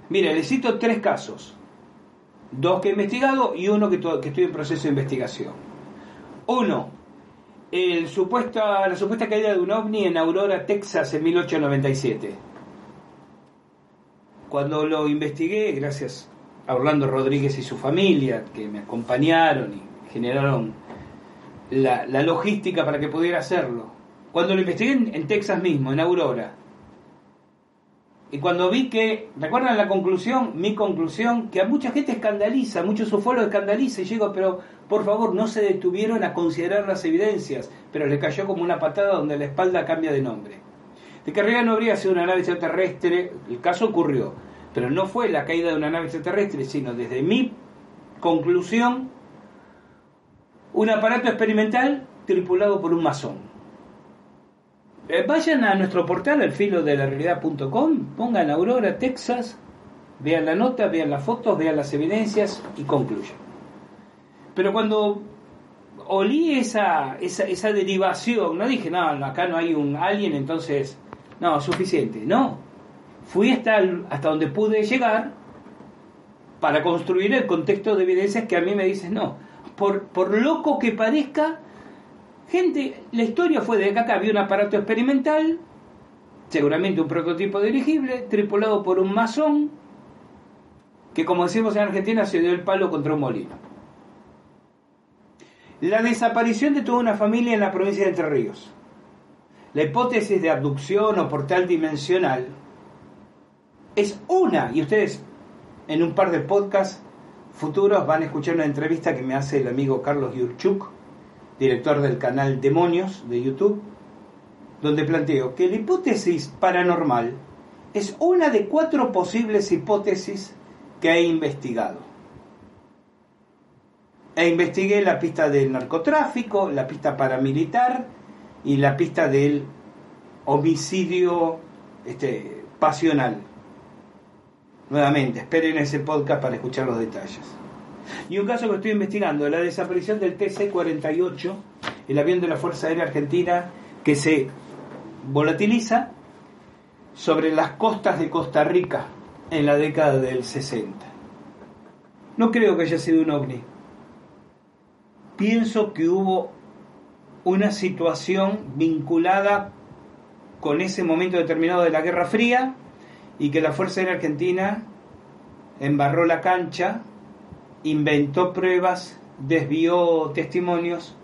Mire, le cito tres casos. Dos que he investigado y uno que, que estoy en proceso de investigación. Uno, la supuesta caída de un ovni en Aurora, Texas, en 1897. Cuando lo investigué, gracias a Orlando Rodríguez y su familia, que me acompañaron y generaron la, logística para que pudiera hacerlo. Cuando lo investigué en, Texas mismo, en Aurora, y cuando vi que, ¿recuerdan la conclusión? Mi conclusión, que a mucha gente escandaliza, muchos ufólogos escandaliza, y llego, pero por favor, no se detuvieron a considerar las evidencias, pero le cayó como una patada donde la espalda cambia de nombre. De que arriba no habría sido una nave extraterrestre, el caso ocurrió, pero no fue la caída de una nave extraterrestre, sino desde mi conclusión, un aparato experimental tripulado por un masón. Eh, vayan a nuestro portal, al filo de la realidad.com, pongan Aurora, Texas, vean la nota, vean las fotos, vean las evidencias y concluyan. Pero cuando olí esa, esa, esa derivación, no dije, no, acá no hay un alien, entonces, no, suficiente. No, fui hasta, hasta donde pude llegar para construir el contexto de evidencias que a mí me dicen, no, por, por loco que parezca, gente, la historia fue de que acá había un aparato experimental, seguramente un prototipo dirigible, tripulado por un masón, que como decimos en Argentina se dio el palo contra un molino. La desaparición de toda una familia en la provincia de Entre Ríos. La hipótesis de abducción o portal dimensional es una, y ustedes en un par de podcasts futuros van a escuchar una entrevista que me hace el amigo Carlos Yurchuk, director del canal Demonios de YouTube, donde planteo que la hipótesis paranormal es una de cuatro posibles hipótesis que he investigado. E investigué la pista del narcotráfico, la pista paramilitar y la pista del homicidio este, pasional. Nuevamente, esperen ese podcast para escuchar los detalles. Y un caso que estoy investigando, la desaparición del TC-48, el avión de la Fuerza Aérea Argentina que se volatiliza sobre las costas de Costa Rica en la década del 60. No creo que haya sido un ovni. Pienso que hubo una situación vinculada con ese momento determinado de la Guerra Fría y que la Fuerza Aérea Argentina embarró la cancha, inventó pruebas, desvió testimonios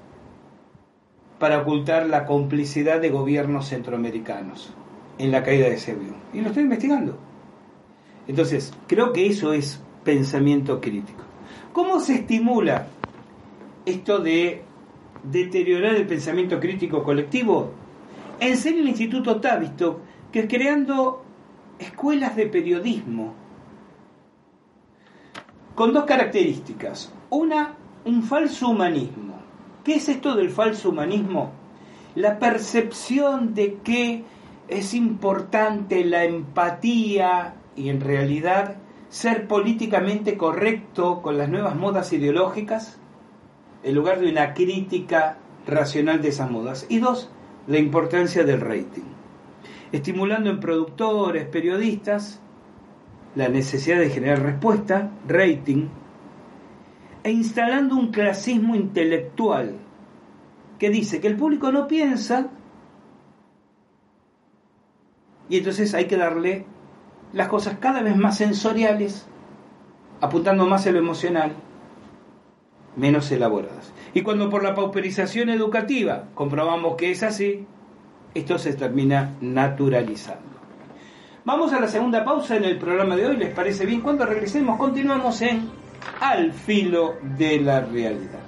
para ocultar la complicidad de gobiernos centroamericanos en la caída de avión. Y lo estoy investigando. Entonces, creo que eso es pensamiento crítico. ¿Cómo se estimula esto de deteriorar el pensamiento crítico colectivo? Enseña el Instituto Tavistock que es creando escuelas de periodismo con dos características. Una, un falso humanismo. ¿Qué es esto del falso humanismo? La percepción de que es importante la empatía y en realidad ser políticamente correcto con las nuevas modas ideológicas en lugar de una crítica racional de esas modas. Y dos, la importancia del rating estimulando en productores, periodistas, la necesidad de generar respuesta, rating, e instalando un clasismo intelectual que dice que el público no piensa y entonces hay que darle las cosas cada vez más sensoriales, apuntando más a lo emocional, menos elaboradas. Y cuando por la pauperización educativa comprobamos que es así, esto se termina naturalizando. Vamos a la segunda pausa en el programa de hoy, ¿les parece bien? Cuando regresemos continuamos en Al filo de la realidad.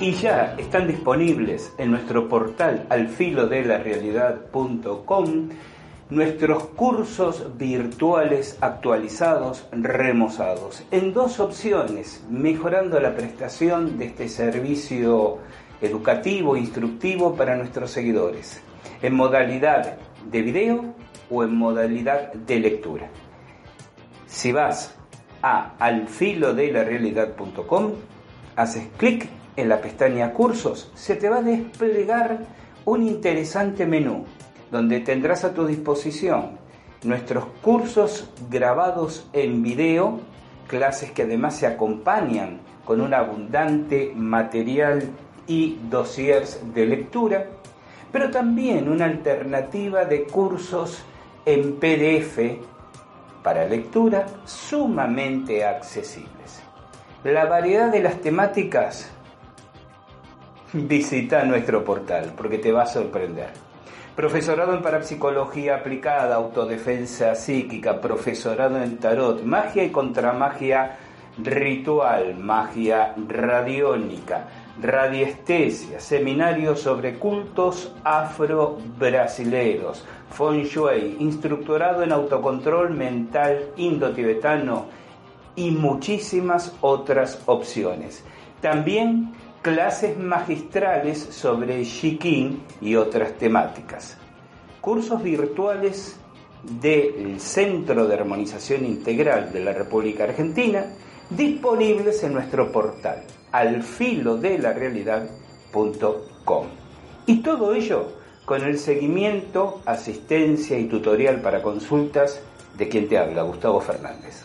y ya están disponibles en nuestro portal alfilodelarealidad.com nuestros cursos virtuales actualizados, remozados, en dos opciones, mejorando la prestación de este servicio educativo, instructivo para nuestros seguidores, en modalidad de video o en modalidad de lectura. Si vas a alfilodelarealidad.com, haces clic en la pestaña Cursos se te va a desplegar un interesante menú donde tendrás a tu disposición nuestros cursos grabados en video, clases que además se acompañan con un abundante material y dossiers de lectura, pero también una alternativa de cursos en PDF para lectura sumamente accesibles. La variedad de las temáticas [laughs] visita nuestro portal porque te va a sorprender. Profesorado en parapsicología aplicada, autodefensa psíquica, profesorado en tarot, magia y contramagia ritual, magia radiónica, radiestesia, seminarios sobre cultos afro-brasileros, feng shui, instructorado en autocontrol mental indo-tibetano y muchísimas otras opciones. También clases magistrales sobre Shikin y otras temáticas, cursos virtuales del Centro de Armonización Integral de la República Argentina, disponibles en nuestro portal alfilodelarealidad.com. Y todo ello con el seguimiento, asistencia y tutorial para consultas de quien te habla, Gustavo Fernández.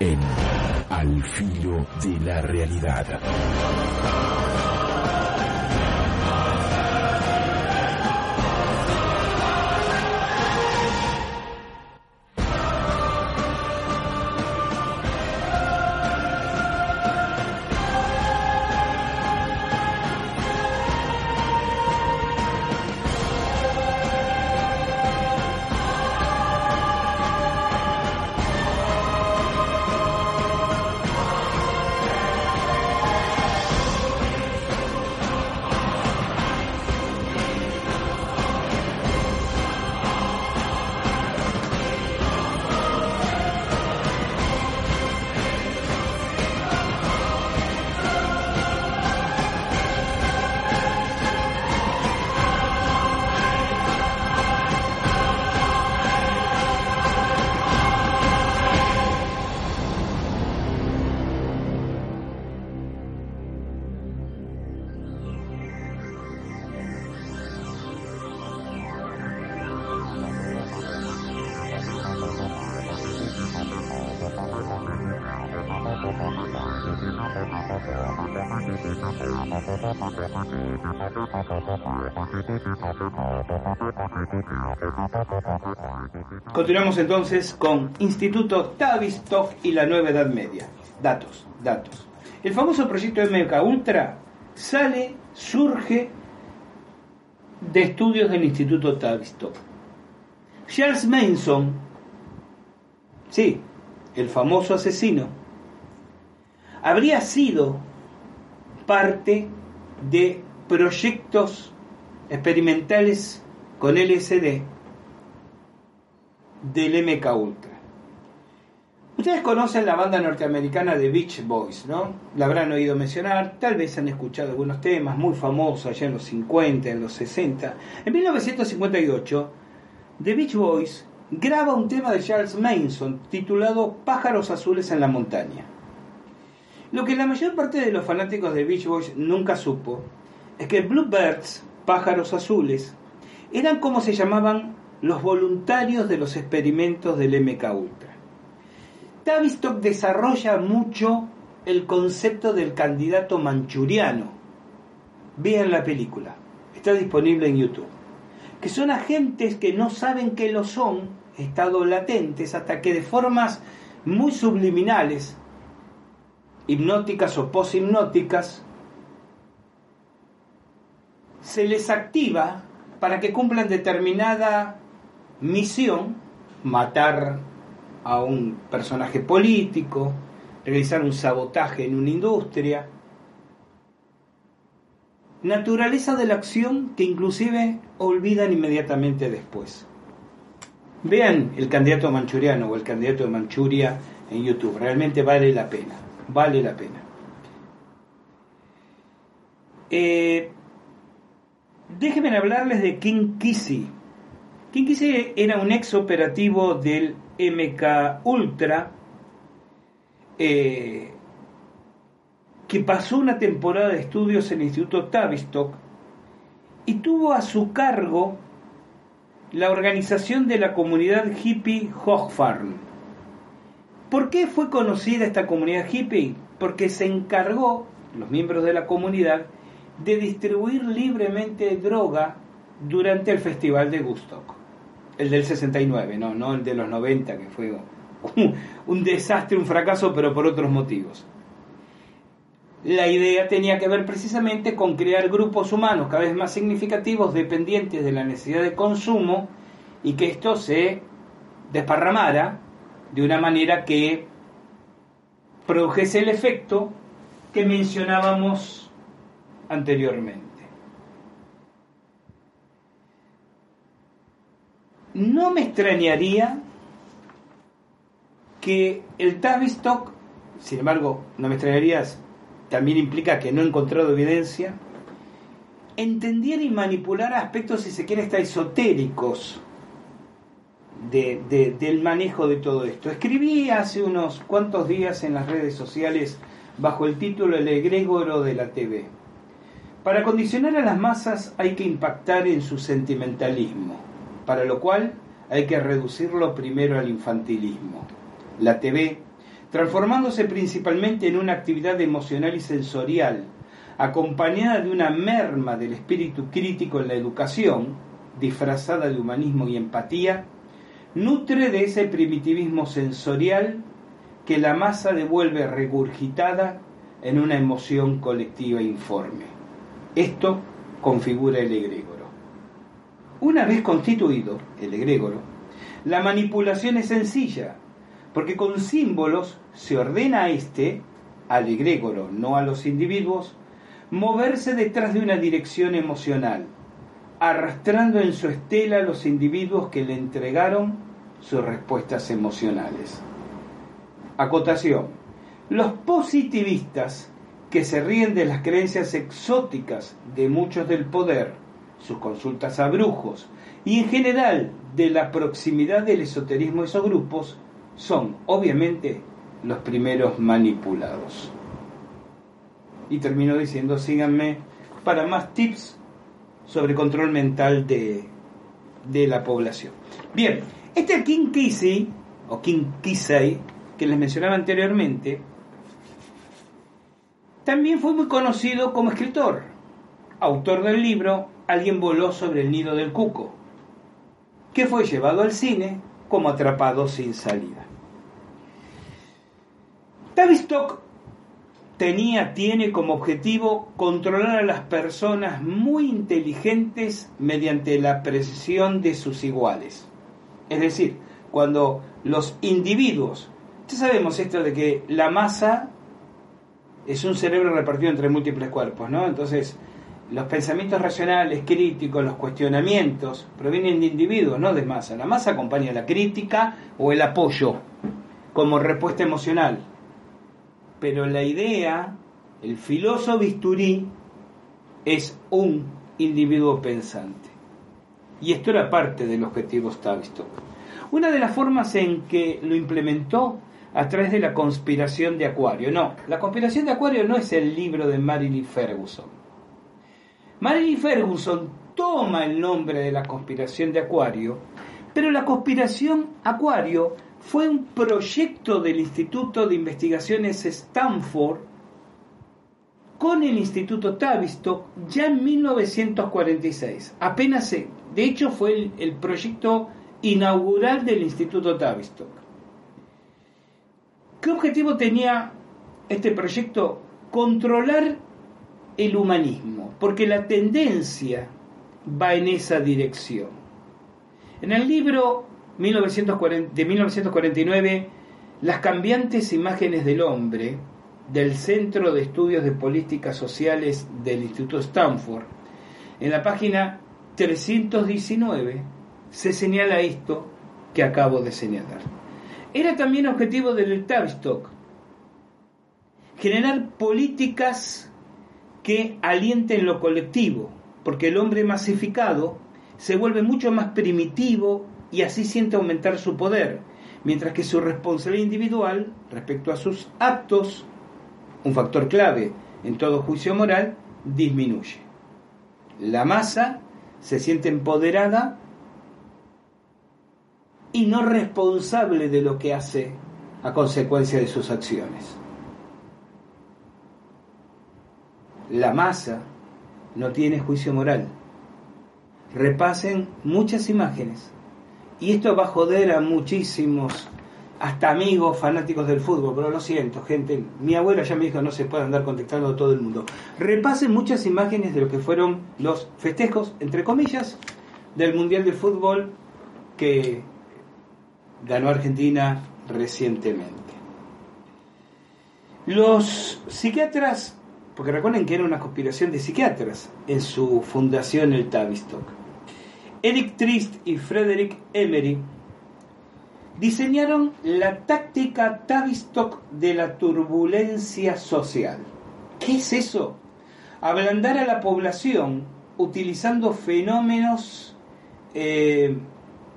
en Al filo de la realidad. Entonces con Instituto Tavistock y la Nueva Edad Media. Datos, datos. El famoso proyecto MK Ultra sale, surge de estudios del Instituto Tavistock. Charles Manson, sí, el famoso asesino, habría sido parte de proyectos experimentales con LSD del MK Ultra. Ustedes conocen la banda norteamericana de Beach Boys, ¿no? La habrán oído mencionar, tal vez han escuchado algunos temas muy famosos allá en los 50, en los 60. En 1958, The Beach Boys graba un tema de Charles Manson titulado Pájaros Azules en la Montaña. Lo que la mayor parte de los fanáticos de Beach Boys nunca supo es que Bluebirds, pájaros azules, eran como se llamaban los voluntarios de los experimentos del MK Ultra. Tavistock desarrolla mucho el concepto del candidato manchuriano. Vean la película, está disponible en YouTube. Que son agentes que no saben que lo son, estados latentes, hasta que de formas muy subliminales, hipnóticas o poshipnóticas, se les activa para que cumplan determinada misión, matar a un personaje político, realizar un sabotaje en una industria. Naturaleza de la acción que inclusive olvidan inmediatamente después. Vean el candidato manchuriano o el candidato de Manchuria en YouTube, realmente vale la pena, vale la pena. Eh, déjenme hablarles de King Kissy. Kissy era un ex operativo del MK Ultra eh, que pasó una temporada de estudios en el Instituto Tavistock y tuvo a su cargo la organización de la comunidad hippie Hogfarm. ¿Por qué fue conocida esta comunidad hippie? Porque se encargó, los miembros de la comunidad, de distribuir libremente droga durante el Festival de Woodstock. El del 69, no, no el de los 90, que fue un, un desastre, un fracaso, pero por otros motivos. La idea tenía que ver precisamente con crear grupos humanos cada vez más significativos dependientes de la necesidad de consumo y que esto se desparramara de una manera que produjese el efecto que mencionábamos anteriormente. No me extrañaría que el Tavistock, sin embargo, no me extrañaría, también implica que no he encontrado evidencia, entendiera y manipulara aspectos, si se quiere, hasta esotéricos de, de, del manejo de todo esto. Escribí hace unos cuantos días en las redes sociales bajo el título El egregoro de la TV. Para condicionar a las masas hay que impactar en su sentimentalismo, para lo cual hay que reducirlo primero al infantilismo. La TV, transformándose principalmente en una actividad emocional y sensorial, acompañada de una merma del espíritu crítico en la educación, disfrazada de humanismo y empatía, nutre de ese primitivismo sensorial que la masa devuelve regurgitada en una emoción colectiva informe. Esto configura el egregoro. Una vez constituido el egregoro, la manipulación es sencilla, porque con símbolos se ordena a este, al egregoro, no a los individuos, moverse detrás de una dirección emocional, arrastrando en su estela a los individuos que le entregaron sus respuestas emocionales. Acotación. Los positivistas que se ríen de las creencias exóticas de muchos del poder, sus consultas a brujos y en general de la proximidad del esoterismo a esos grupos, son obviamente los primeros manipulados. Y termino diciendo, síganme para más tips sobre control mental de, de la población. Bien, este King Kisei, o King Kisei, que les mencionaba anteriormente, También fue muy conocido como escritor, autor del libro Alguien voló sobre el nido del cuco, que fue llevado al cine como atrapado sin salida. Tavistock tenía, tiene como objetivo controlar a las personas muy inteligentes mediante la precisión de sus iguales. Es decir, cuando los individuos, ya sabemos esto de que la masa es un cerebro repartido entre múltiples cuerpos, ¿no? Entonces, los pensamientos racionales, críticos, los cuestionamientos provienen de individuos, no de masa. La masa acompaña la crítica o el apoyo como respuesta emocional. Pero la idea, el filósofo bisturí, es un individuo pensante. Y esto era parte del objetivo Tavistock. Una de las formas en que lo implementó a través de la conspiración de Acuario. No, la conspiración de Acuario no es el libro de Marilyn Ferguson. Marilyn Ferguson toma el nombre de la conspiración de Acuario, pero la conspiración Acuario fue un proyecto del Instituto de Investigaciones Stanford con el Instituto Tavistock ya en 1946. Apenas, de hecho, fue el, el proyecto inaugural del Instituto Tavistock. ¿Qué objetivo tenía este proyecto? Controlar el humanismo, porque la tendencia va en esa dirección. En el libro de 1949, Las cambiantes imágenes del hombre, del Centro de Estudios de Políticas Sociales del Instituto Stanford, en la página 319 se señala esto que acabo de señalar. Era también objetivo del Tavistock generar políticas que alienten lo colectivo, porque el hombre masificado se vuelve mucho más primitivo y así siente aumentar su poder, mientras que su responsabilidad individual respecto a sus actos, un factor clave en todo juicio moral, disminuye. La masa se siente empoderada y no responsable de lo que hace a consecuencia de sus acciones. La masa no tiene juicio moral. Repasen muchas imágenes. Y esto va a joder a muchísimos, hasta amigos fanáticos del fútbol, pero lo siento, gente. Mi abuela ya me dijo no se puede andar contactando a todo el mundo. Repasen muchas imágenes de lo que fueron los festejos, entre comillas, del Mundial de Fútbol que ganó Argentina recientemente. Los psiquiatras, porque recuerden que era una conspiración de psiquiatras en su fundación el Tavistock, Eric Trist y Frederick Emery diseñaron la táctica Tavistock de la turbulencia social. ¿Qué es eso? Ablandar a la población utilizando fenómenos eh,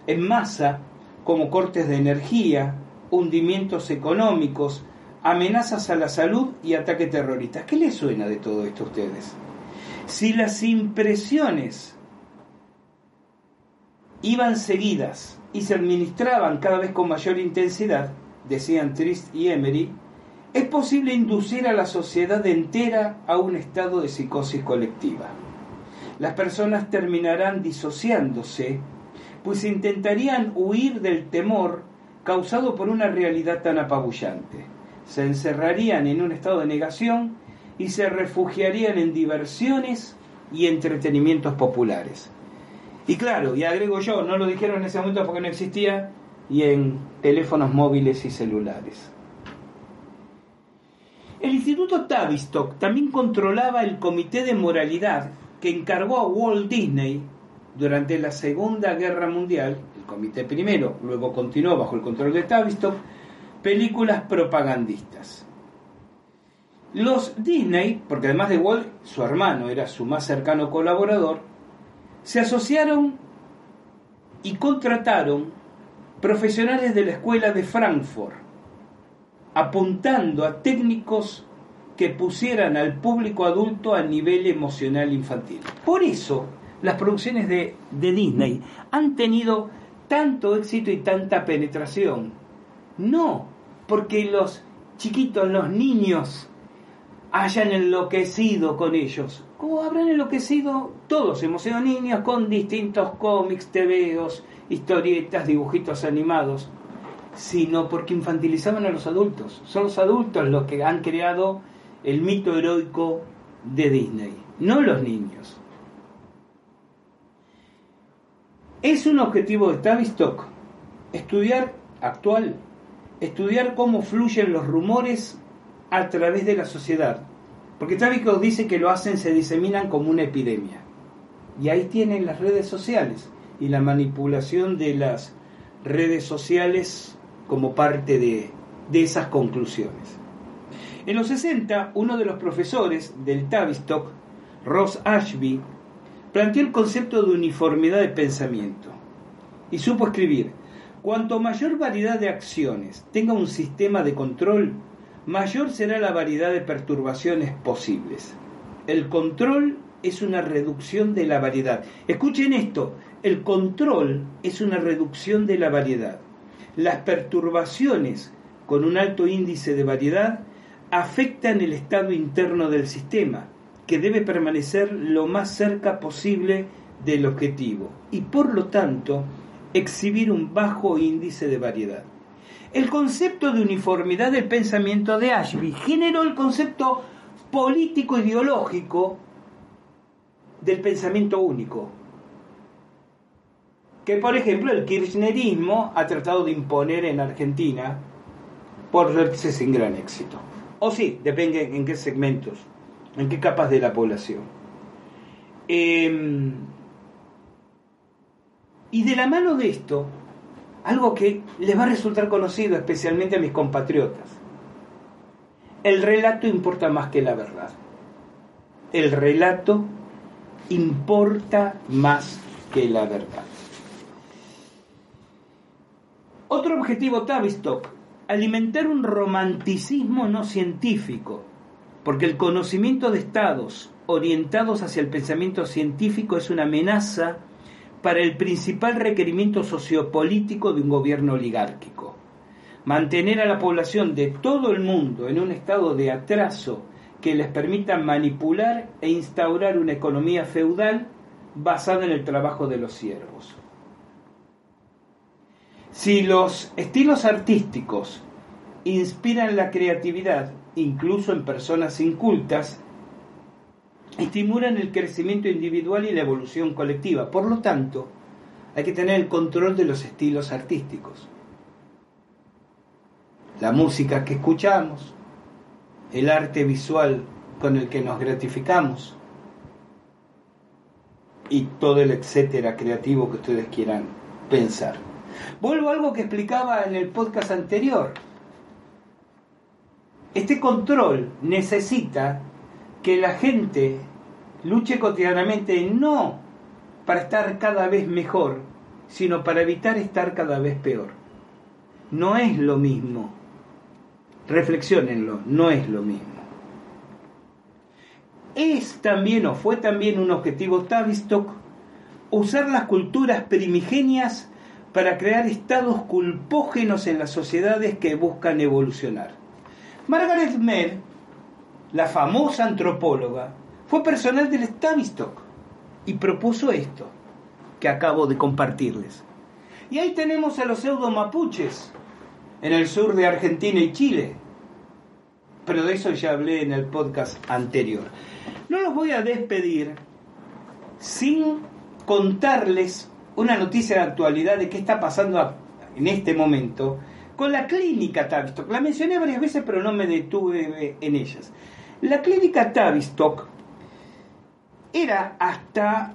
en masa como cortes de energía, hundimientos económicos, amenazas a la salud y ataques terroristas. ¿Qué les suena de todo esto a ustedes? Si las impresiones iban seguidas y se administraban cada vez con mayor intensidad, decían Trist y Emery, es posible inducir a la sociedad entera a un estado de psicosis colectiva. Las personas terminarán disociándose pues intentarían huir del temor causado por una realidad tan apabullante. Se encerrarían en un estado de negación y se refugiarían en diversiones y entretenimientos populares. Y claro, y agrego yo, no lo dijeron en ese momento porque no existía, y en teléfonos móviles y celulares. El Instituto Tavistock también controlaba el Comité de Moralidad que encargó a Walt Disney durante la Segunda Guerra Mundial, el Comité Primero, luego continuó bajo el control de Tavistock, películas propagandistas. Los Disney, porque además de Walt, su hermano era su más cercano colaborador, se asociaron y contrataron profesionales de la escuela de Frankfurt, apuntando a técnicos que pusieran al público adulto a nivel emocional infantil. Por eso, las producciones de, Disney han tenido tanto éxito y tanta penetración. No, porque los chiquitos, los niños, hayan enloquecido con ellos, como habrán enloquecido todos, hemos sido niños con distintos cómics, tebeos, historietas, dibujitos animados, sino porque infantilizaban a los adultos. Son los adultos los que han creado el mito heroico de Disney, no los niños. Es un objetivo de Tavistock estudiar actual, estudiar cómo fluyen los rumores a través de la sociedad. Porque Tavistock dice que lo hacen, se diseminan como una epidemia. Y ahí tienen las redes sociales y la manipulación de las redes sociales como parte de, de esas conclusiones. En los 60, uno de los profesores del Tavistock, Ross Ashby, planteó el concepto de uniformidad de pensamiento y supo escribir, cuanto mayor variedad de acciones tenga un sistema de control, mayor será la variedad de perturbaciones posibles. El control es una reducción de la variedad. Escuchen esto, el control es una reducción de la variedad. Las perturbaciones con un alto índice de variedad afectan el estado interno del sistema, que debe permanecer lo más cerca posible del objetivo y por lo tanto exhibir un bajo índice de variedad. El concepto de uniformidad del pensamiento de Ashby generó el concepto político ideológico del pensamiento único, que por ejemplo el kirchnerismo ha tratado de imponer en Argentina por veces sin gran éxito. O sí, depende en qué segmentos, en qué capas de la población. Em, y de la mano de esto, algo que les va a resultar conocido especialmente a mis compatriotas, el relato importa más que la verdad. El relato importa más que la verdad. Otro objetivo Tavistock alimentar un romanticismo no científico, porque el conocimiento de estados orientados hacia el pensamiento científico es una amenaza para el principal requerimiento sociopolítico de un gobierno oligárquico. Mantener a la población de todo el mundo en un estado de atraso que les permita manipular e instaurar una economía feudal basada en el trabajo de los siervos. Si los estilos artísticos inspiran la creatividad, incluso en personas incultas, estimulan el crecimiento individual y la evolución colectiva. Por lo tanto, hay que tener el control de los estilos artísticos. La música que escuchamos, el arte visual con el que nos gratificamos y todo el etcétera creativo que ustedes quieran pensar. Vuelvo a algo que explicaba en el podcast anterior. Este control necesita que la gente luche cotidianamente no para estar cada vez mejor, sino para evitar estar cada vez peor. No es lo mismo. Reflexionenlo, no es lo mismo. Es también o fue también un objetivo Tavistock usar las culturas primigenias para crear estados culpógenos en las sociedades que buscan evolucionar. Margaret Mead, la famosa antropóloga, fue personal del Tavistock y propuso esto que acabo de compartirles. Y ahí tenemos a los pseudo mapuches en el sur de Argentina y Chile. Pero de eso ya hablé en el podcast anterior. No los voy a despedir sin contarles una noticia de actualidad de qué está pasando en este momento con la clínica Tavistock. La mencioné varias veces, pero no me detuve en ellas. La clínica Tavistock era hasta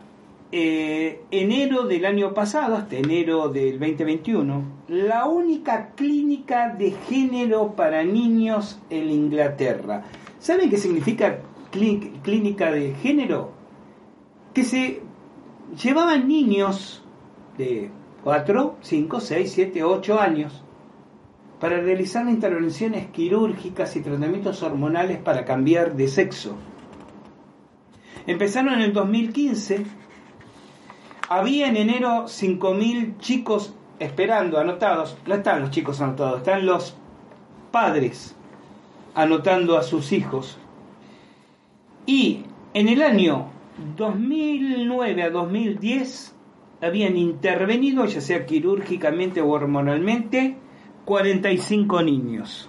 eh, enero del año pasado, hasta enero del 2021, la única clínica de género para niños en Inglaterra. ¿Saben qué significa clínica de género? Que se llevaban niños de 4, 5, 6, 7, 8 años para realizar intervenciones quirúrgicas y tratamientos hormonales para cambiar de sexo. Empezaron en el 2015. Había en enero 5.000 chicos esperando, anotados. No están los chicos anotados, están los padres anotando a sus hijos. Y en el año 2009 a 2010 habían intervenido, ya sea quirúrgicamente o hormonalmente, 45 niños.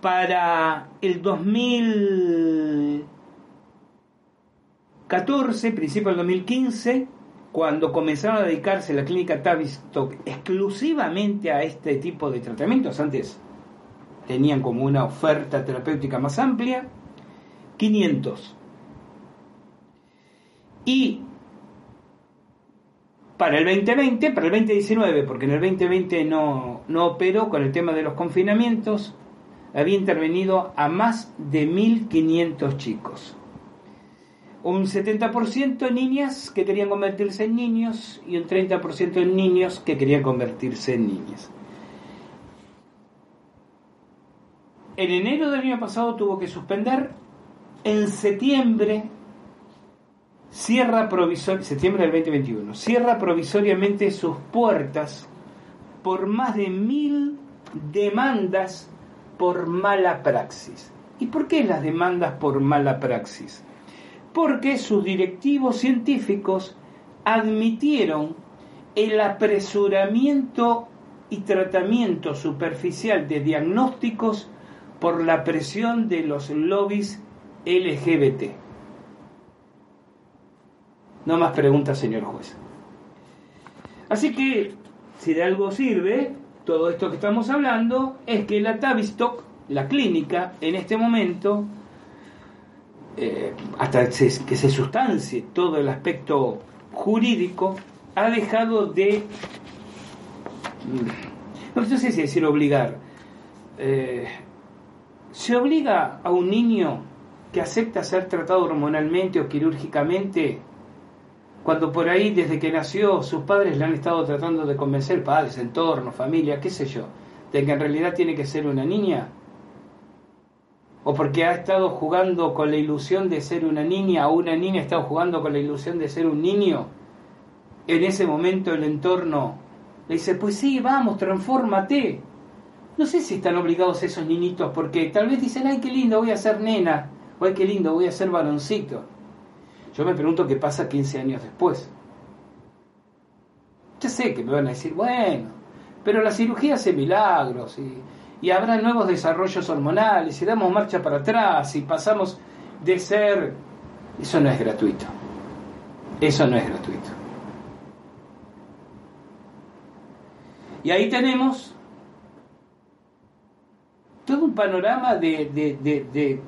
Para el 2014, principio del 2015, cuando comenzaron a dedicarse la clínica Tavistock exclusivamente a este tipo de tratamientos, antes tenían como una oferta terapéutica más amplia, 500. Y para el 2020, para el 2019, porque en el 2020 no, no operó con el tema de los confinamientos, había intervenido a más de 1.500 chicos. Un 70% niñas que querían convertirse en niños y un 30% en niños que querían convertirse en niñas. En enero del año pasado tuvo que suspender. En septiembre cierra septiembre del 2021, cierra provisoriamente sus puertas por más de mil demandas por mala praxis. ¿Y por qué las demandas por mala praxis? Porque sus directivos científicos admitieron el apresuramiento y tratamiento superficial de diagnósticos por la presión de los lobbies LGBT. No más preguntas, señor juez. Así que, si de algo sirve todo esto que estamos hablando, es que la Tavistock, la clínica, en este momento, eh, hasta que se sustancie todo el aspecto jurídico, ha dejado de, mm, no sé si decir obligar, eh, se obliga a un niño que acepta ser tratado hormonalmente o quirúrgicamente cuando por ahí desde que nació sus padres le han estado tratando de convencer, padres, entorno, familia, qué sé yo, de que en realidad tiene que ser una niña, o porque ha estado jugando con la ilusión de ser una niña, o una niña ha estado jugando con la ilusión de ser un niño, en ese momento el entorno le dice, pues sí, vamos, transfórmate. No sé si están obligados esos niñitos, porque tal vez dicen, ay, qué lindo, voy a ser nena, o ay, qué lindo, voy a ser varoncito. Yo me pregunto qué pasa 15 años después. Ya sé que me van a decir, bueno, pero la cirugía hace milagros y, habrá nuevos desarrollos hormonales y damos marcha para atrás y pasamos de ser... Eso no es gratuito. Eso no es gratuito. Y ahí tenemos todo un panorama de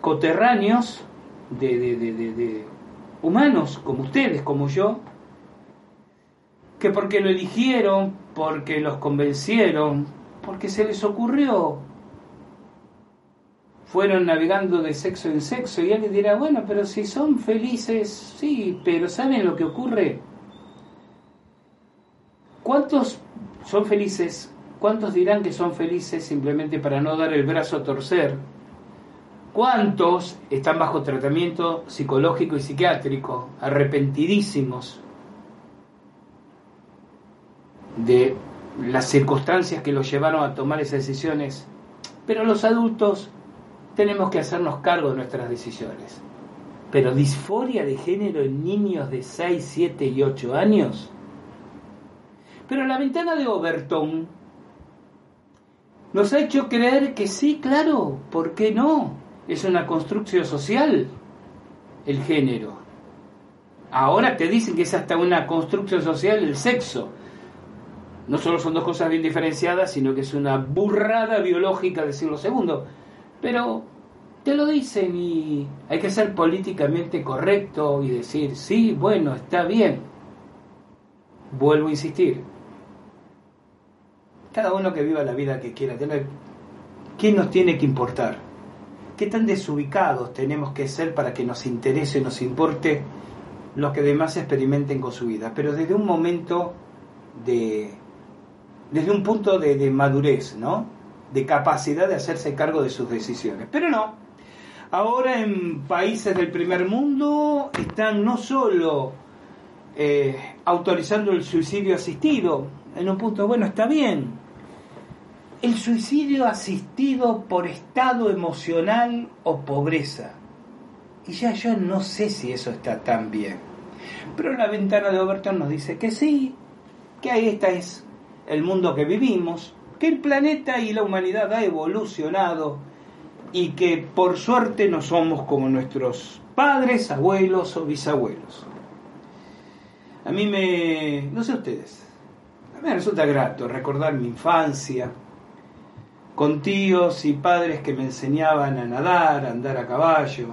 coterráneos de, de, humanos como ustedes, como yo, que porque lo eligieron, porque los convencieron, porque se les ocurrió, fueron navegando de sexo en sexo y alguien dirá, bueno, pero si son felices, sí, pero ¿saben lo que ocurre? ¿Cuántos son felices? ¿Cuántos dirán que son felices simplemente para no dar el brazo a torcer? ¿Cuántos están bajo tratamiento psicológico y psiquiátrico, arrepentidísimos de las circunstancias que los llevaron a tomar esas decisiones? Pero los adultos tenemos que hacernos cargo de nuestras decisiones. Pero disforia de género en niños de 6, 7 y 8 años. Pero la ventana de Overton nos ha hecho creer que sí, claro, ¿por qué no? Es una construcción social el género. Ahora te dicen que es hasta una construcción social el sexo. No solo son dos cosas bien diferenciadas, sino que es una burrada biológica decirlo segundo. Pero te lo dicen y hay que ser políticamente correcto y decir, sí, bueno, está bien. Vuelvo a insistir. Cada uno que viva la vida que quiera tener, ¿quién nos tiene que importar? Qué tan desubicados tenemos que ser para que nos interese, nos importe lo que demás experimenten con su vida, pero desde un momento de, desde un punto de, de madurez, ¿no? De capacidad de hacerse cargo de sus decisiones. Pero no, ahora en países del primer mundo están no solo eh, autorizando el suicidio asistido, en un punto, bueno, está bien, el suicidio asistido por estado emocional o pobreza. Y ya yo no sé si eso está tan bien. Pero la ventana de Overton nos dice que sí, que ahí está es el mundo que vivimos, que el planeta y la humanidad ha evolucionado y que por suerte no somos como nuestros padres, abuelos o bisabuelos. A mí me... no sé ustedes, a mí me resulta grato recordar mi infancia con tíos y padres que me enseñaban a nadar, a andar a caballo,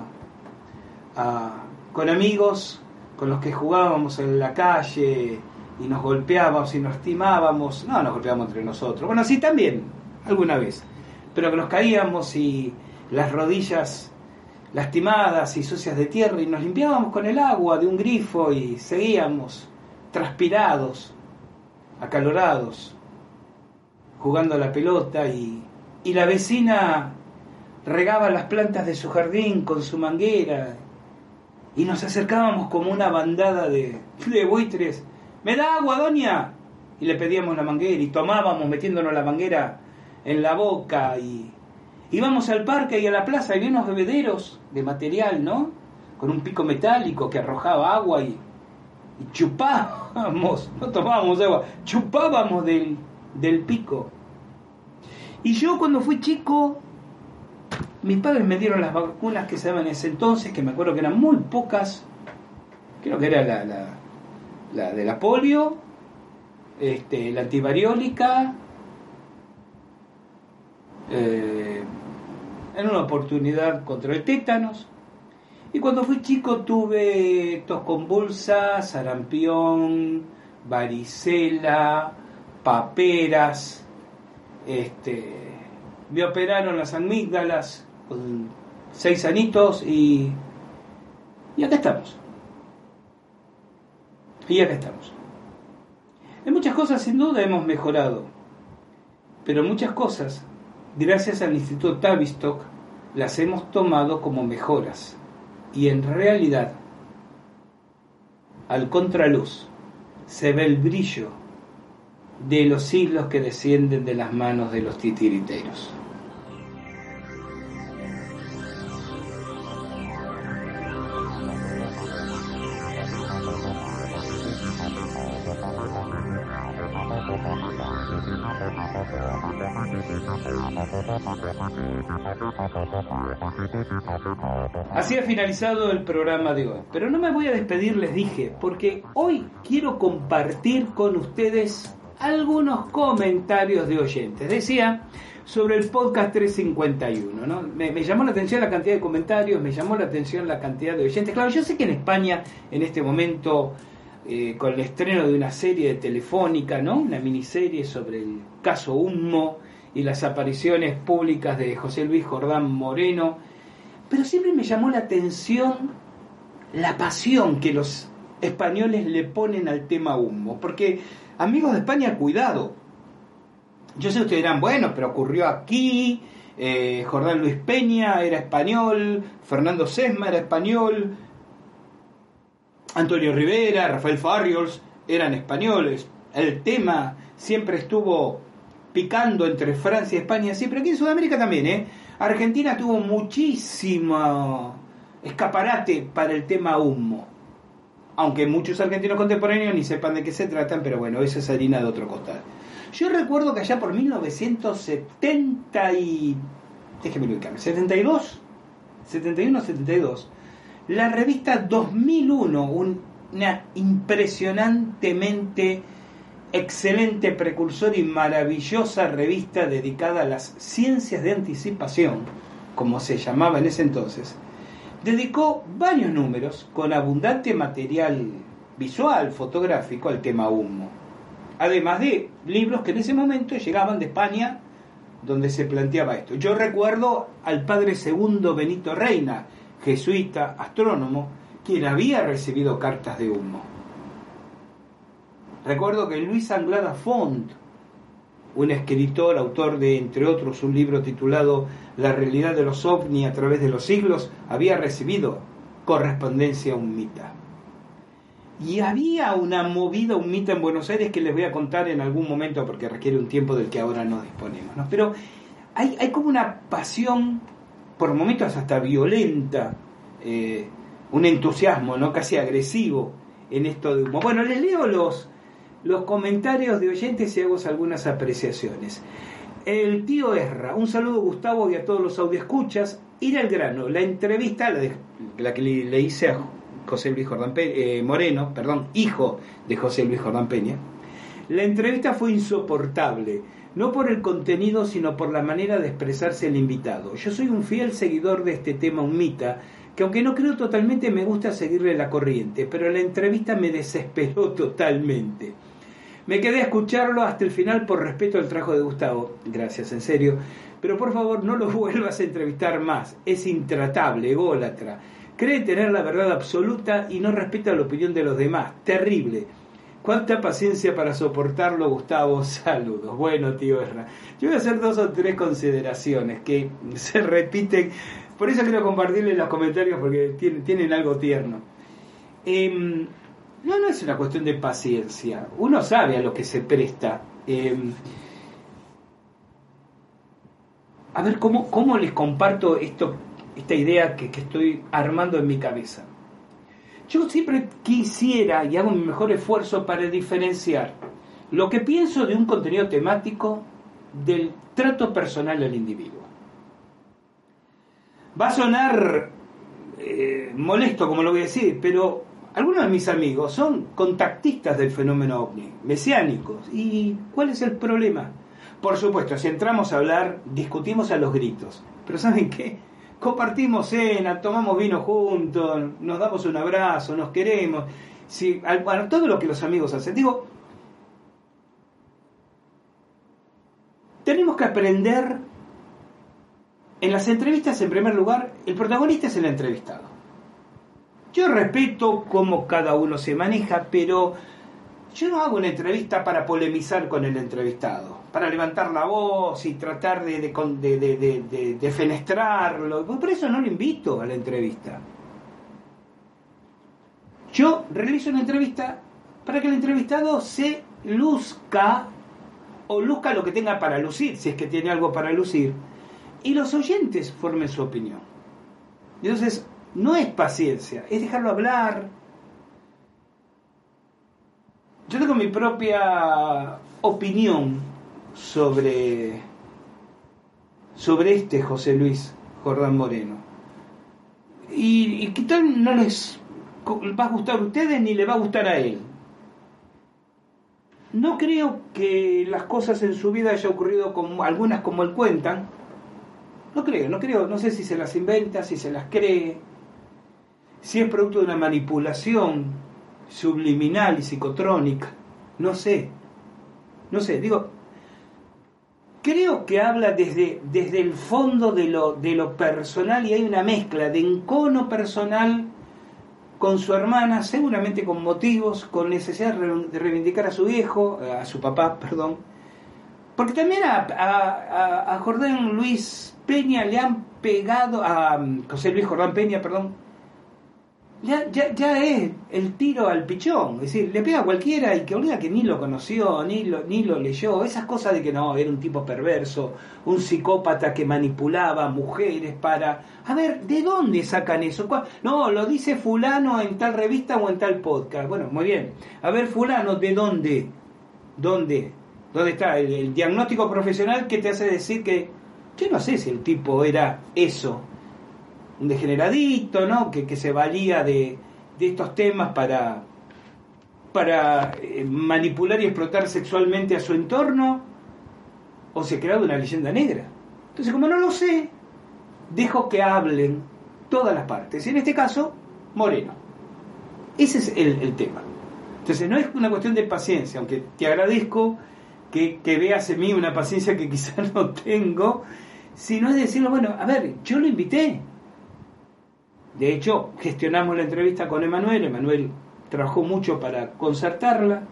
con amigos con los que jugábamos en la calle y nos golpeábamos y nos estimábamos, no nos golpeábamos entre nosotros, bueno, sí también, alguna vez, pero que nos caíamos y las rodillas lastimadas y sucias de tierra y nos limpiábamos con el agua de un grifo y seguíamos transpirados, acalorados, jugando a la pelota y, y la vecina regaba las plantas de su jardín con su manguera y nos acercábamos como una bandada de, buitres. ¿Me da agua, doña? Y le pedíamos la manguera y tomábamos metiéndonos la manguera en la boca y íbamos al parque y a la plaza y había unos bebederos de material, ¿no? Con un pico metálico que arrojaba agua y, y chupábamos, [laughs] no tomábamos agua, chupábamos del, del pico. Y yo cuando fui chico mis padres me dieron las vacunas que se daban en ese entonces, que me acuerdo que eran muy pocas. Creo que era la, la, de la polio, este, la antivariólica. Eh, en una oportunidad contra el tétanos. Y cuando fui chico tuve tos convulsa, sarampión, varicela, paperas, este, me operaron las amígdalas, con seis anitos y, y acá estamos. Y acá estamos. En muchas cosas sin duda hemos mejorado, pero muchas cosas, gracias al Instituto Tavistock, las hemos tomado como mejoras. Y en realidad, al contraluz, se ve el brillo de los siglos que descienden de las manos de los titiriteros. Así ha finalizado el programa de hoy. Pero no me voy a despedir, les dije, porque hoy quiero compartir con ustedes algunos comentarios de oyentes. Decía sobre el podcast 351, ¿no? Me, llamó la atención la cantidad de comentarios, me llamó la atención la cantidad de oyentes. Claro, yo sé que en España en este momento eh, con el estreno de una serie de Telefónica, ¿no? Una miniserie sobre el caso Humo y las apariciones públicas de José Luis Jordán Moreno. Pero siempre me llamó la atención la pasión que los españoles le ponen al tema Humo. Porque, amigos de España, cuidado. Yo sé ustedes dirán, bueno, pero ocurrió aquí, eh, Jordán Luis Peña era español, Fernando Sesma era español, Antonio Rivera, Rafael Farriols eran españoles. El tema siempre estuvo picando entre Francia y España, sí, pero aquí en Sudamérica también, ¿eh? Argentina tuvo muchísimo escaparate para el tema humo. Aunque muchos argentinos contemporáneos ni sepan de qué se tratan, pero bueno, esa es harina de otro costal. Yo recuerdo que allá por 1970 y... déjeme ubicarme, 72, 71, 72, la revista 2001, una impresionantemente excelente precursor y maravillosa revista dedicada a las ciencias de anticipación, como se llamaba en ese entonces, dedicó varios números con abundante material visual, fotográfico al tema humo, además de libros que en ese momento llegaban de España donde se planteaba esto. Yo recuerdo al padre segundo Benito Reina, jesuita, astrónomo, quien había recibido cartas de humo. Recuerdo que Luis Anglada Font, un escritor, autor de, entre otros, un libro titulado La realidad de los ovni a través de los siglos, había recibido correspondencia humita. Y había una movida humita en Buenos Aires que les voy a contar en algún momento porque requiere un tiempo del que ahora no disponemos. Pero hay, hay como una pasión por momentos hasta violenta, eh, un entusiasmo, ¿no? Casi agresivo en esto de humo. Bueno, les leo los, los comentarios de oyentes y hago algunas apreciaciones. El tío Erra, un saludo Gustavo y a todos los audioscuchas. Ir al grano, la entrevista, la, la que le, hice a José Luis Jordán eh, Moreno, perdón, hijo de José Luis Jordán Peña. La entrevista fue insoportable, no por el contenido, sino por la manera de expresarse el invitado. Yo soy un fiel seguidor de este tema mita que aunque no creo totalmente, me gusta seguirle la corriente, pero la entrevista me desesperó [laughs] totalmente. Me quedé a escucharlo hasta el final por respeto al trabajo de Gustavo. Gracias, en serio. Pero por favor, no lo [laughs] vuelvas a entrevistar más. Es intratable, ególatra. Cree tener la verdad absoluta y no respeta la opinión de los demás. Terrible. ¿Cuánta paciencia para soportarlo, Gustavo? [laughs] Saludos. Bueno, tío Erra. Yo voy a hacer dos o tres consideraciones que [laughs] se repiten. Por eso quiero compartirles los comentarios porque tienen, tienen algo tierno. Eh, no, no es una cuestión de paciencia. Uno sabe a lo que se presta. Em, a ver, ¿cómo, ¿cómo, les comparto esto, esta idea que, que estoy armando en mi cabeza? Yo siempre quisiera y hago mi mejor esfuerzo para diferenciar lo que pienso de un contenido temático del trato personal del individuo. Va a sonar eh, molesto, como lo voy a decir, pero algunos de mis amigos son contactistas del fenómeno ovni, mesiánicos. ¿Y cuál es el problema? Por supuesto, si entramos a hablar, discutimos a los gritos. Pero ¿saben qué? Compartimos cena, tomamos vino juntos, nos damos un abrazo, nos queremos. Si, bueno, todo lo que los amigos hacen. Digo, tenemos que aprender en las entrevistas, en primer lugar, el protagonista es el entrevistado. Yo respeto cómo cada uno se maneja, pero yo no hago una entrevista para polemizar con el entrevistado, para levantar la voz y tratar de, de, fenestrarlo. Por eso no lo invito a la entrevista. Yo realizo una entrevista para que el entrevistado se luzca o luzca lo que tenga para lucir, si es que tiene algo para lucir, y los oyentes formen su opinión. Entonces, no es paciencia, es dejarlo hablar. Yo tengo mi propia opinión sobre, sobre este José Luis Jordán Moreno. Y, y tal no les va a gustar a ustedes ni le va a gustar a él. No creo que las cosas en su vida haya ocurrido como algunas como él cuentan. No creo, no creo, no sé si se las inventa, si se las cree si es producto de una manipulación subliminal y psicotrónica, no sé, no sé, digo, creo que habla desde, desde el fondo de lo, de lo personal y hay una mezcla de encono personal con su hermana, seguramente con motivos, con necesidad de reivindicar a su viejo, a su papá, [laughs] perdón, porque también a, Jordán Luis Peña le han pegado, a José Luis Jordán Peña, perdón, ya, ya, ya es el tiro al pichón. Es decir, le pega a cualquiera y que olvida que ni lo conoció, ni lo, ni lo leyó. Esas cosas de que no, era un tipo perverso, un psicópata que manipulaba mujeres para... A ver, ¿de dónde sacan eso? No, lo dice fulano en tal revista o en tal podcast. Bueno, muy bien. A ver, fulano, ¿de dónde? ¿Dónde? ¿Dónde está el, el diagnóstico profesional que te hace decir que... Yo no sé si el tipo era eso un degeneradito, ¿no? Que, se valía de, estos temas para, para eh, manipular y explotar sexualmente a su entorno, o se creado una leyenda negra. Entonces, como no lo sé, dejo que hablen todas las partes. En este caso, Moreno. Ese es el, tema. Entonces, no es una cuestión de paciencia, aunque te agradezco que, que veas en mí una paciencia que [laughs] quizás no tengo, sino es decirlo, bueno, a ver, yo lo invité, de hecho, gestionamos la entrevista con Emanuel, Emanuel trabajó mucho para concertarla.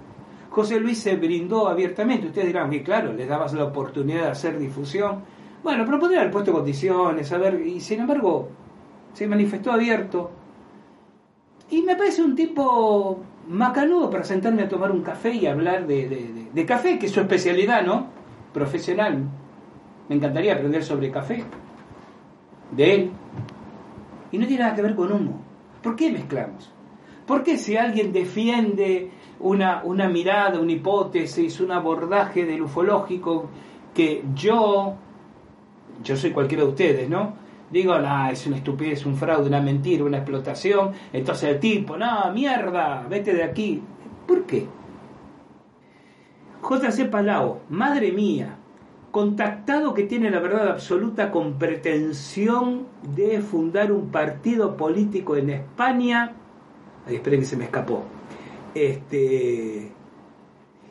José Luis se brindó abiertamente. Ustedes dirán que, claro, les dabas la oportunidad de hacer difusión. Bueno, podría haber puesto condiciones, a ver, y sin embargo, se manifestó abierto. Y me parece un tipo macanudo para sentarme a tomar un café y hablar de, de café, que es su especialidad, ¿no? Profesional. Me encantaría aprender sobre café. De él, y no tiene nada que ver con humo. ¿Por qué mezclamos? ¿Por qué si alguien defiende una, una mirada, una hipótesis, un abordaje del ufológico que yo, yo soy cualquiera de ustedes, ¿no? Digo, no, es una estupidez, un fraude, una mentira, una explotación. Entonces el tipo, no, mierda, vete de aquí. ¿Por qué? JC Palau, madre mía, contactado que tiene la verdad absoluta con pretensión de fundar un partido político en España. Esperen que se me escapó. Este.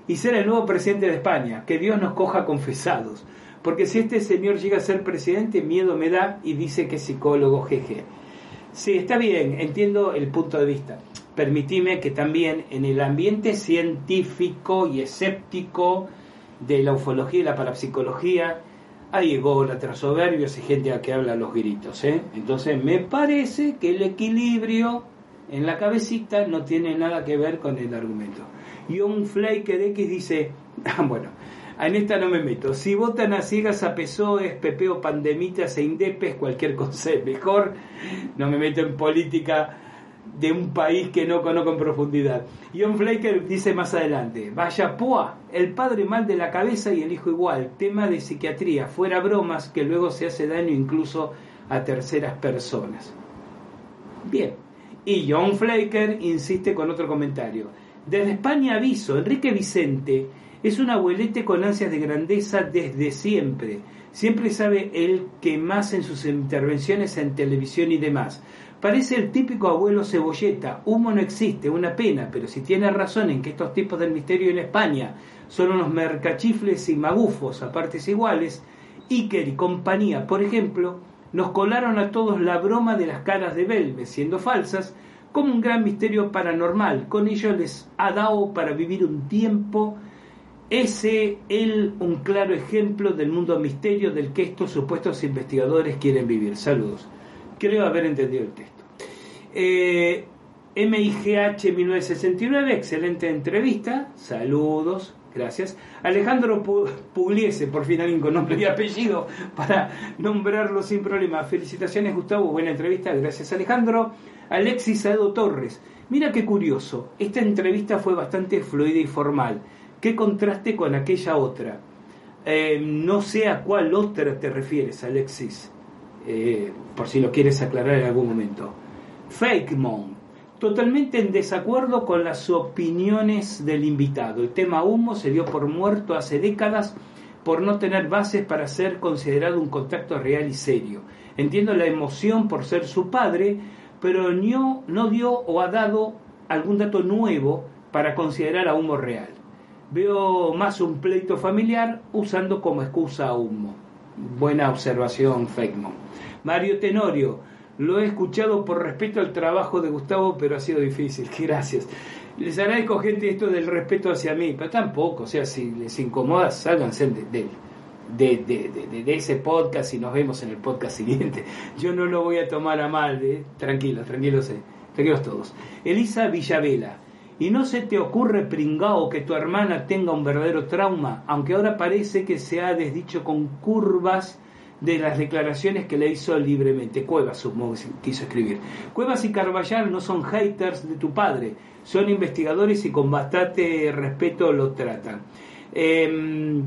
Y ser el nuevo presidente de España. Que Dios nos coja confesados. Porque si este señor llega a ser presidente, miedo me da y dice que es psicólogo, jeje. Sí, está bien, entiendo el punto de vista. Permitime que también en el ambiente científico y escéptico de la ufología y la parapsicología, hay ególatras, soberbios y gente a que habla los gritos. ¿eh? Entonces me parece que el equilibrio en la cabecita no tiene nada que ver con el argumento. Y un Flaker X dice, [laughs] ah, bueno, en esta no me meto. Si votan a ciegas a PSOE, Pepeo, Pandemitas e Indepes, cualquier cosa es mejor. No me meto en política de un país que no conozco en profundidad. John Flaker dice más adelante, vaya poa, el padre mal de la cabeza y el hijo igual, tema de psiquiatría, fuera bromas que luego se hace daño incluso a terceras personas. Bien, y John Flaker insiste con otro comentario. Desde España aviso, Enrique Vicente es un abuelete con ansias de grandeza desde siempre. Siempre sabe el que más en sus intervenciones en televisión y demás. Parece el típico abuelo cebolleta. Humo no existe, una pena, pero si tiene razón en que estos tipos del misterio en España son unos mercachifles y magufos a partes iguales, Iker y compañía, por ejemplo, nos colaron a todos la broma de las caras de Belve, siendo falsas, como un gran misterio paranormal. Con ello les ha dado para vivir un tiempo ese él un claro ejemplo del mundo misterio del que estos supuestos investigadores quieren vivir. Saludos. Creo haber entendido el texto. Eh, MIGH 1969, excelente entrevista. Saludos, gracias. Alejandro Pugliese, por fin alguien con nombre y apellido para nombrarlo sin problema. Felicitaciones, Gustavo, buena entrevista, gracias Alejandro. Alexis Aedo Torres, mira qué curioso, esta entrevista fue bastante fluida y formal. Qué contraste con aquella otra. Eh, no sé a cuál otra te refieres, Alexis. Eh, por si lo quieres aclarar en algún momento. Fake Mom, totalmente en desacuerdo con las opiniones del invitado. El tema humo se dio por muerto hace décadas por no tener bases para ser considerado un contacto real y serio. Entiendo la emoción por ser su padre, pero no, no dio o ha dado algún dato nuevo para considerar a humo real. Veo más un pleito familiar usando como excusa a humo. Buena observación, Feckman. Mario Tenorio, lo he escuchado por respeto al trabajo de Gustavo, pero ha sido difícil. [laughs] Gracias. Les agradezco, gente, esto del respeto hacia mí, pero tampoco, o sea, si les incomoda, sálganse de, de, de, ese podcast y nos vemos en el podcast siguiente. [laughs] Yo no lo voy a tomar a mal, ¿eh? tranquilos, tranquilos, eh. tranquilos todos. Elisa Villavela, ¿y no se te ocurre, pringao, que tu hermana tenga un verdadero trauma, aunque ahora parece que se ha desdicho con curvas de las declaraciones que le hizo libremente. Cuevas, supongo que quiso escribir. Cuevas y Carballal no son haters de tu padre, son investigadores y con bastante respeto lo tratan. Eh,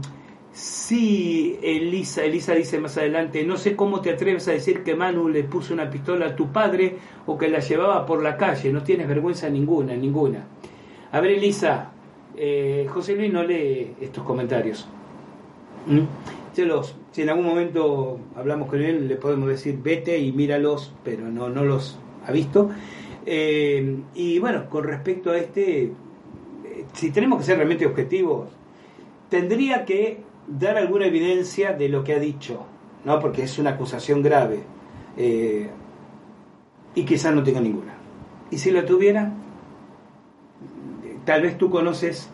sí, Elisa, Elisa dice más adelante, no sé cómo te atreves a decir que Manu le puso una pistola a tu padre o que la llevaba por la calle, no tienes vergüenza ninguna, ninguna. A ver, Elisa, eh, José Luis no lee estos comentarios. ¿Mm? los, si en algún momento hablamos con él, le podemos decir vete y míralos, pero no, no los ha visto. Eh, y bueno, con respecto a este, eh, si tenemos que ser realmente objetivos, tendría que dar alguna evidencia de lo que ha dicho, ¿no? Porque es una acusación grave. Eh, y quizás no tenga ninguna. Y si la tuviera, tal vez tú conoces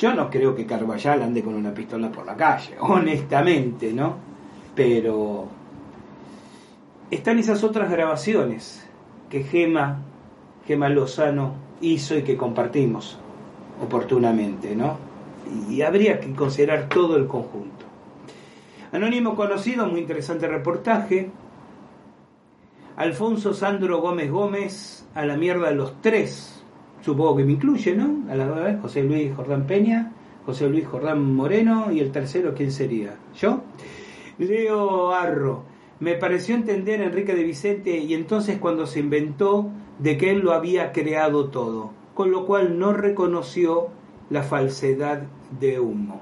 yo no creo que Carballal ande con una pistola por la calle, [laughs] honestamente, ¿no? Pero están esas otras grabaciones que Gema, Gema Lozano hizo y que compartimos oportunamente, ¿no? Y habría que considerar todo el conjunto. Anónimo conocido, muy interesante reportaje. Alfonso Sandro Gómez Gómez, a la mierda los tres, supongo que me incluye, ¿no? A la vez, José Luis Jordán Peña, José Luis Jordán Moreno y el tercero, ¿quién sería? ¿Yo? Leo Arro, me pareció entender Enrique de Vicente y entonces cuando se inventó de que él lo había creado todo, con lo cual no reconoció la falsedad de humo.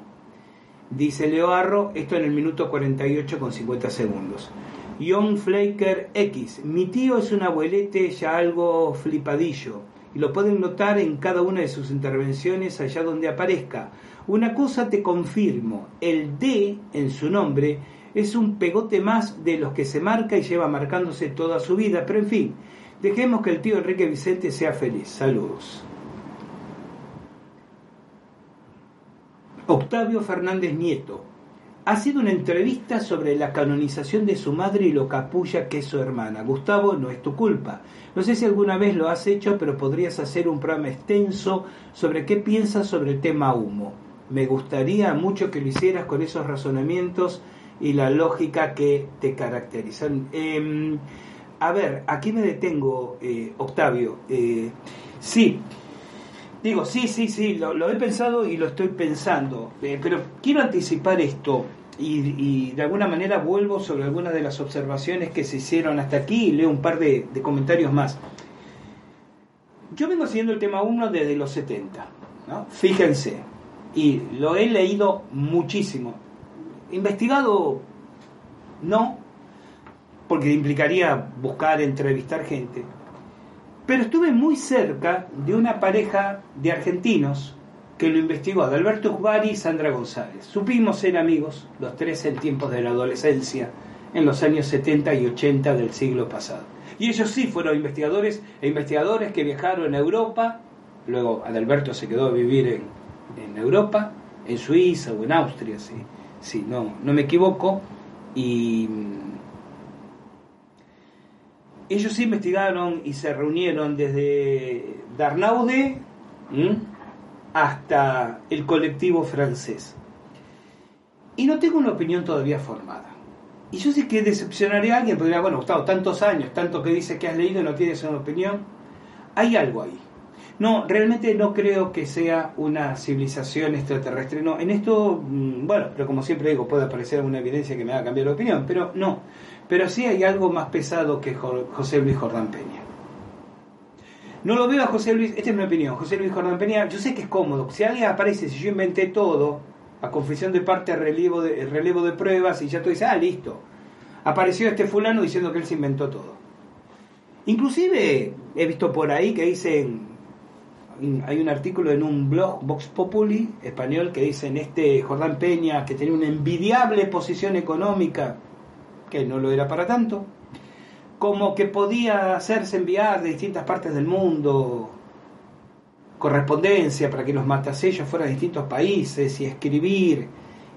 Dice Leo Arro, esto en el minuto 48 con 50 segundos. John Flaker X. Mi tío es un abuelete ya algo flipadillo y lo pueden notar en cada una de sus intervenciones allá donde aparezca. Una cosa te confirmo, el D en su nombre es un pegote más de los que se marca y lleva marcándose toda su vida, pero en fin, dejemos que el tío Enrique Vicente sea feliz. Saludos. Octavio Fernández Nieto, ha sido una entrevista sobre la canonización de su madre y lo capulla que es su hermana. Gustavo, no es tu culpa. No sé si alguna vez lo has hecho, pero podrías hacer un programa extenso sobre qué piensas sobre el tema humo. Me gustaría mucho que lo hicieras con esos razonamientos y la lógica que te caracterizan. Em, a ver, aquí me detengo, eh, Octavio. Eh, sí, digo, sí, sí, sí, lo, he pensado y lo estoy pensando, eh, pero quiero anticipar esto y, de alguna manera vuelvo sobre algunas de las observaciones que se hicieron hasta aquí y leo un par de, comentarios más. Yo vengo siguiendo el tema 1 desde los 70, ¿no? fíjense, y lo he leído muchísimo. Investigado, no, porque implicaría buscar, entrevistar gente, pero estuve muy cerca de una pareja de argentinos que lo investigó Adalberto Ubari y Sandra González. Supimos ser amigos, los tres en tiempos de la adolescencia, en los años 70 y 80 del siglo pasado. Y ellos sí fueron investigadores e investigadores que viajaron a Europa, luego Adalberto se quedó a vivir en, Europa, en Suiza o en Austria, sí, no, no me equivoco, y ellos investigaron y se reunieron desde Darnaude, hasta el colectivo francés. Y no tengo una opinión todavía formada. Y yo sé que decepcionaré a alguien, porque bueno, Gustavo, tantos años, tanto que dices que has leído y no tienes una opinión. Hay algo ahí. No, realmente no creo que sea una civilización extraterrestre. No, en esto, mm, bueno, pero como siempre digo, puede aparecer alguna evidencia que me haga cambiar de opinión, pero no. Pero sí hay algo más pesado que José Luis Jordán Peña. No lo veo a José Luis, esta es mi opinión, José Luis Jordán Peña, yo sé que es cómodo, si alguien aparece, si yo inventé todo, a confesión de parte, relevo de, de pruebas, y ya tú dices, ah, listo, apareció este fulano diciendo que él se inventó todo. Inclusive he visto por ahí que dicen, hay un artículo en un blog, Vox Populi, español, que dicen, este Jordán Peña, que tenía una envidiable posición económica, que no lo era para tanto, como que podía hacerse enviar de distintas partes del mundo correspondencia para que los matasellos fueran a distintos países y escribir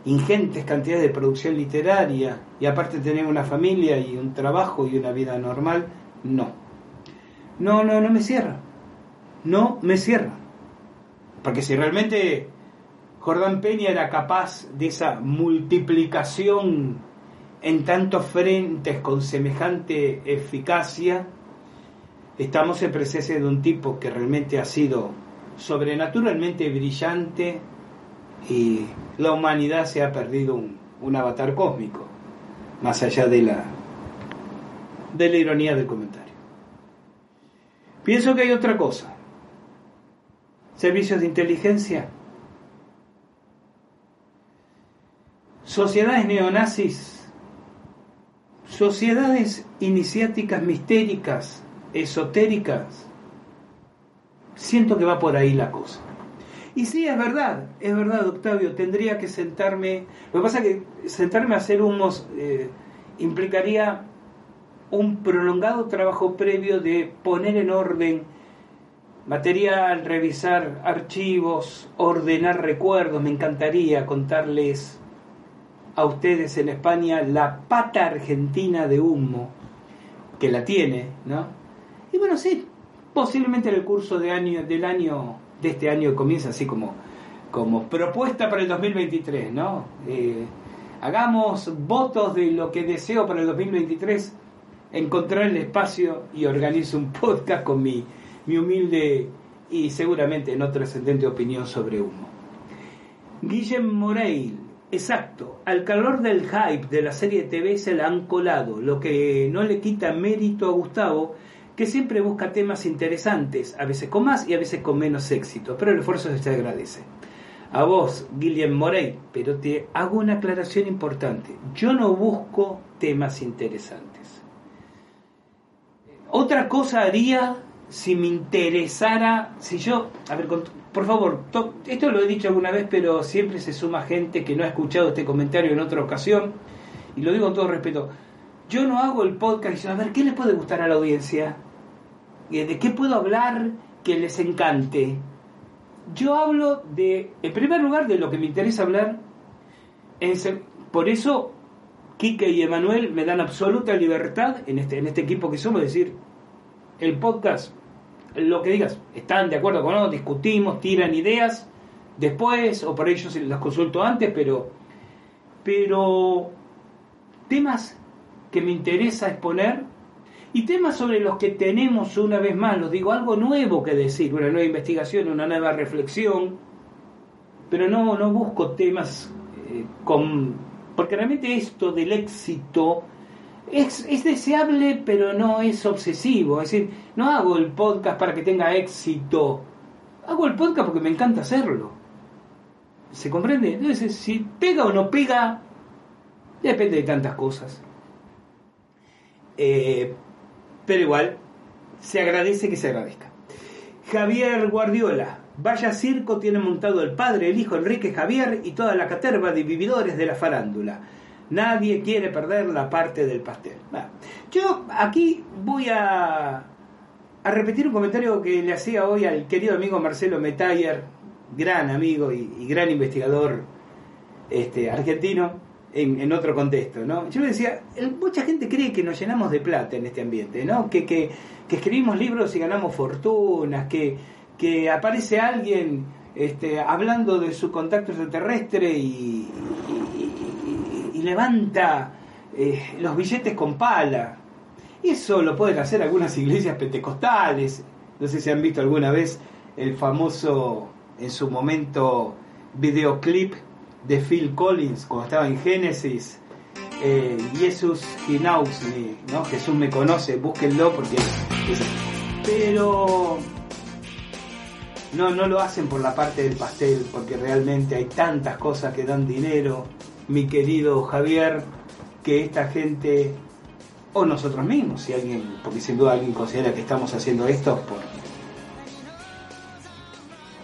ingentes cantidades de producción literaria y aparte tener una familia y un trabajo y una vida normal, no. No, no, no me cierra. No me cierra. Porque si realmente Jordán Peña era capaz de esa multiplicación en tantos frentes con semejante eficacia, estamos en presencia de un tipo que realmente ha sido sobrenaturalmente brillante y la humanidad se ha perdido un, avatar cósmico, más allá de la, de la ironía del comentario. Pienso que hay otra cosa. Servicios de inteligencia. Sociedades neonazis sociedades iniciáticas mistéricas, esotéricas, siento que va por ahí la cosa. Y sí, es verdad, es verdad, Octavio, tendría que sentarme, lo que pasa es que sentarme a hacer humos eh, implicaría un prolongado trabajo previo de poner en orden material, revisar archivos, ordenar recuerdos, me encantaría contarles a ustedes en España la pata argentina de humo, que la tiene, ¿no? Y bueno, sí, posiblemente en el curso de año, del año, de este año comienza así como, como propuesta para el 2023, ¿no? Eh, hagamos votos de lo que deseo para el 2023 encontrar el espacio y organizo un podcast con mi, mi humilde y seguramente no trascendente opinión sobre humo. Guillem Moreil, exacto, al calor del hype de la serie TV se la han colado, lo que no le quita mérito a Gustavo, que siempre busca temas interesantes, a veces con más y a veces con menos éxito, pero el esfuerzo se agradece. A vos, Guillem Morey, pero te hago una aclaración importante. Yo no busco temas interesantes. Otra cosa haría si me interesara, si yo, a ver, por favor, esto lo he dicho alguna vez, pero siempre se suma gente que no ha escuchado este comentario en otra ocasión, y lo digo con todo respeto. Yo no hago el podcast y a ver, ¿qué le puede gustar a la audiencia? ¿De qué puedo hablar que les encante? Yo hablo de, en primer lugar, de lo que me interesa hablar. por eso, Quique y Emanuel me dan absoluta libertad en este, en este equipo que somos, decir, el podcast, lo que digas, están de acuerdo con nosotros, discutimos, tiran ideas después, o por ellos las consulto antes, pero, pero temas que me interesa exponer y temas sobre los que tenemos una vez más, los digo, algo nuevo que decir, una nueva investigación, una nueva reflexión, pero no, no busco temas eh, con... Porque realmente esto del éxito es, es, deseable, pero no es obsesivo. Es decir, no hago el podcast para que tenga éxito. Hago el podcast porque me encanta hacerlo. ¿Se comprende? Entonces, si pega o no pega, depende de tantas cosas. Eh, pero igual se agradece que se agradezca. Javier Guardiola, vaya circo tiene montado el padre, el hijo Enrique Javier y toda la caterva de vividores de la farándula. Nadie quiere perder la parte del pastel. yo aquí voy a, a repetir un comentario que le hacía hoy al querido amigo Marcelo Metayer, gran amigo y, gran investigador este, argentino en, otro contexto, ¿no? Yo le decía, mucha gente cree que nos llenamos de plata en este ambiente, ¿no? Que, que, escribimos libros y ganamos fortunas, que, que aparece alguien este, hablando de su contacto extraterrestre y, y, levanta eh, los billetes con pala. Eso lo pueden hacer algunas iglesias pentecostales. No sé si han visto alguna vez el famoso, en su momento, videoclip de Phil Collins cuando estaba en Génesis. Eh, Jesus He ¿no? Jesús me conoce, búsquenlo porque... Pero no, no lo hacen por la parte del pastel, porque realmente hay tantas cosas que dan dinero, mi querido Javier, que esta gente, o nosotros mismos, si alguien, porque sin duda alguien considera que estamos haciendo esto por,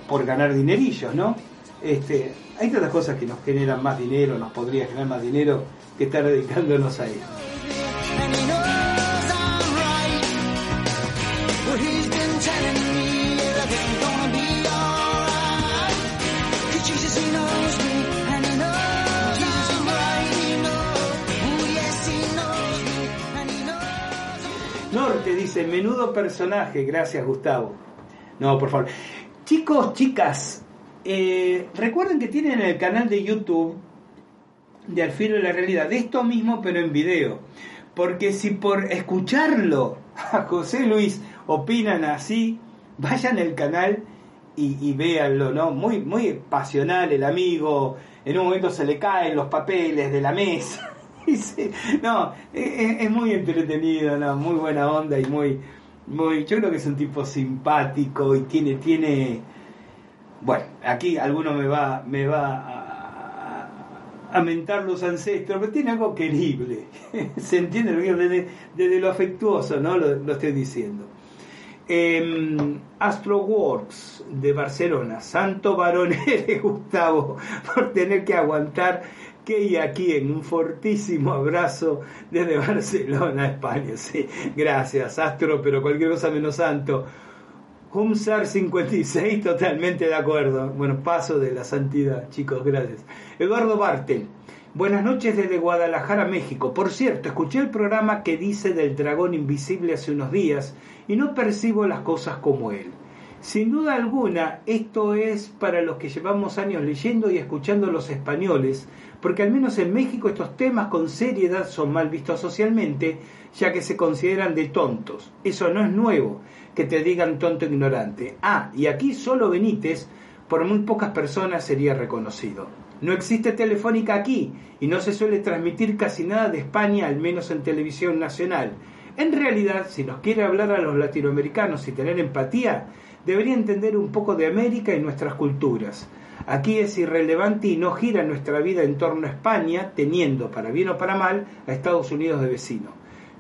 por ganar dinerillos, ¿no? Este, hay tantas cosas que nos generan más dinero, nos podría generar más dinero que estar dedicándonos a ello. Dice, menudo personaje, gracias Gustavo. No, por favor. Chicos, chicas, eh, recuerden que tienen el canal de YouTube de Al filo de la realidad, de esto mismo pero en video. Porque si por escucharlo [laughs] a José Luis opinan así, vayan al canal y, véanlo, ¿no? Muy, muy pasional el amigo, en un momento se le caen los papeles de la mesa. [laughs] no, es, es, muy entretenido, ¿no? Muy buena onda y muy, muy, yo creo que es un tipo simpático y tiene, tiene, bueno, aquí alguno me va, me va a, mentar los ancestros, pero tiene algo querible. [laughs] Se entiende desde, desde lo afectuoso, ¿no? Lo, estoy diciendo. Eh, Astroworks de Barcelona, Santo Baronere [laughs] Gustavo, por tener que aguantar que y aquí en un fortísimo abrazo desde Barcelona, España. Sí, gracias, Astro, pero cualquier cosa menos santo. Humsar 56, totalmente de acuerdo. Bueno, paso de la santidad, chicos, gracias. Eduardo Bartel, buenas noches desde Guadalajara, México. Por cierto, escuché el programa que dice del dragón invisible hace unos días y no percibo las cosas como él. Sin duda alguna, esto es para los que llevamos años leyendo y escuchando los españoles, porque al menos en México estos temas con seriedad son mal vistos socialmente, ya que se consideran de tontos. Eso no es nuevo, que te digan tonto ignorante. Ah, y aquí solo Benítez, por muy pocas personas sería reconocido. No existe telefónica aquí y no se suele transmitir casi nada de España, al menos en televisión nacional. En realidad, si nos quiere hablar a los latinoamericanos y tener empatía, debería entender un poco de América y nuestras culturas. Aquí es irrelevante y no gira nuestra vida en torno a España, teniendo, para bien o para mal, a Estados Unidos de vecino.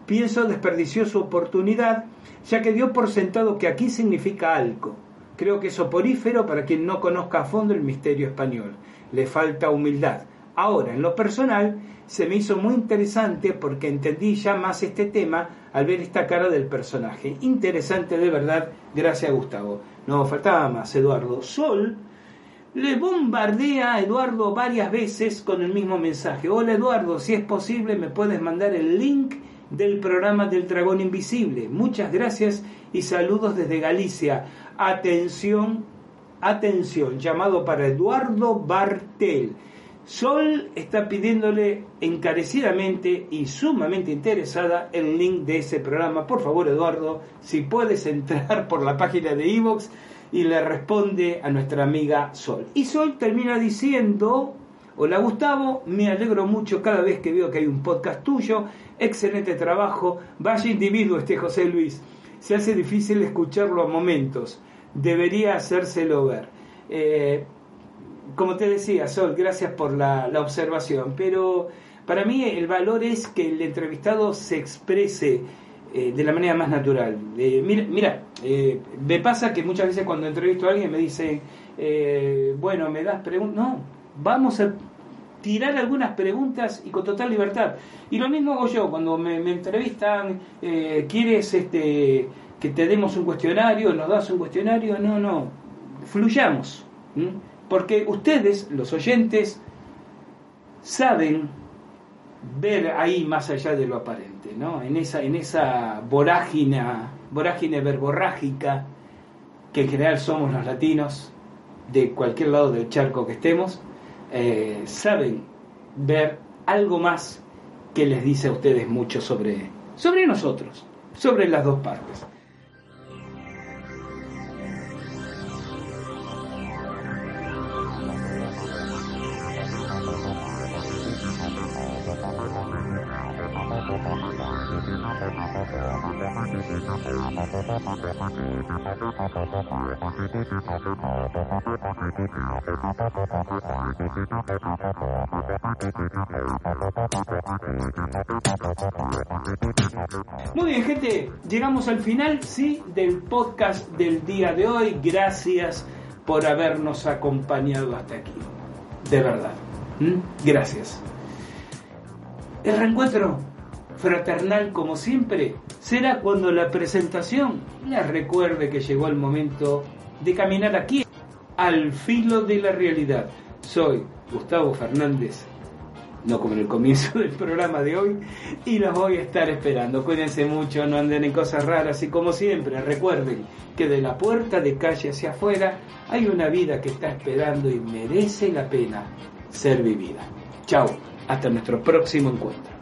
Pienso desperdició su oportunidad, ya que dio por sentado que aquí significa algo. Creo que es soporífero para quien no conozca a fondo el misterio español. Le falta humildad. Ahora, en lo personal, se me hizo muy interesante porque entendí ya más este tema al ver esta cara del personaje. Interesante de verdad, gracias Gustavo. No, faltaba más, Eduardo. Sol le bombardea a Eduardo varias veces con el mismo mensaje. Hola Eduardo, si es posible me puedes mandar el link del programa del dragón invisible. Muchas gracias y saludos desde Galicia. Atención, atención, llamado para Eduardo Bartel. Sol está pidiéndole encarecidamente y sumamente interesada el link de ese programa. Por favor, Eduardo, si puedes entrar por la página de Evox y le responde a nuestra amiga Sol. Y Sol termina diciendo, hola Gustavo, me alegro mucho cada vez que veo que hay un podcast tuyo, excelente trabajo, vaya individuo este José Luis, se hace difícil escucharlo a momentos, debería hacérselo ver. Eh, como te decía, Sol, gracias por la, observación, pero para mí el valor es que el entrevistado se exprese eh, de la manera más natural. mira, mira eh, me pasa que muchas veces cuando entrevisto a alguien me dicen, eh, bueno, me das preguntas, no, vamos a tirar algunas preguntas y con total libertad. Y lo mismo hago yo, cuando me, entrevistan, ¿quieres este, que te demos un cuestionario? ¿Nos das un cuestionario? No, no, fluyamos. Porque ustedes, los oyentes, saben ver ahí más allá de lo aparente, ¿no? En esa, en esa vorágine, vorágine verborrágica que en general somos los latinos, de cualquier lado del charco que estemos, eh, saben ver algo más que les dice a ustedes mucho sobre, sobre nosotros, sobre las dos partes. Llegamos al final, sí, del podcast del día de hoy. Gracias por habernos acompañado hasta aquí. De verdad. Gracias. El reencuentro fraternal como siempre será cuando la presentación les recuerde que llegó el momento de caminar aquí al filo de la realidad. Soy Gustavo Fernández, no como en el comienzo [laughs] del programa de hoy, y los voy a estar esperando. Cuídense mucho, no anden en cosas raras y como siempre recuerden que de la puerta de calle hacia afuera hay una vida que está esperando y merece la pena ser vivida. Chao, hasta nuestro próximo encuentro.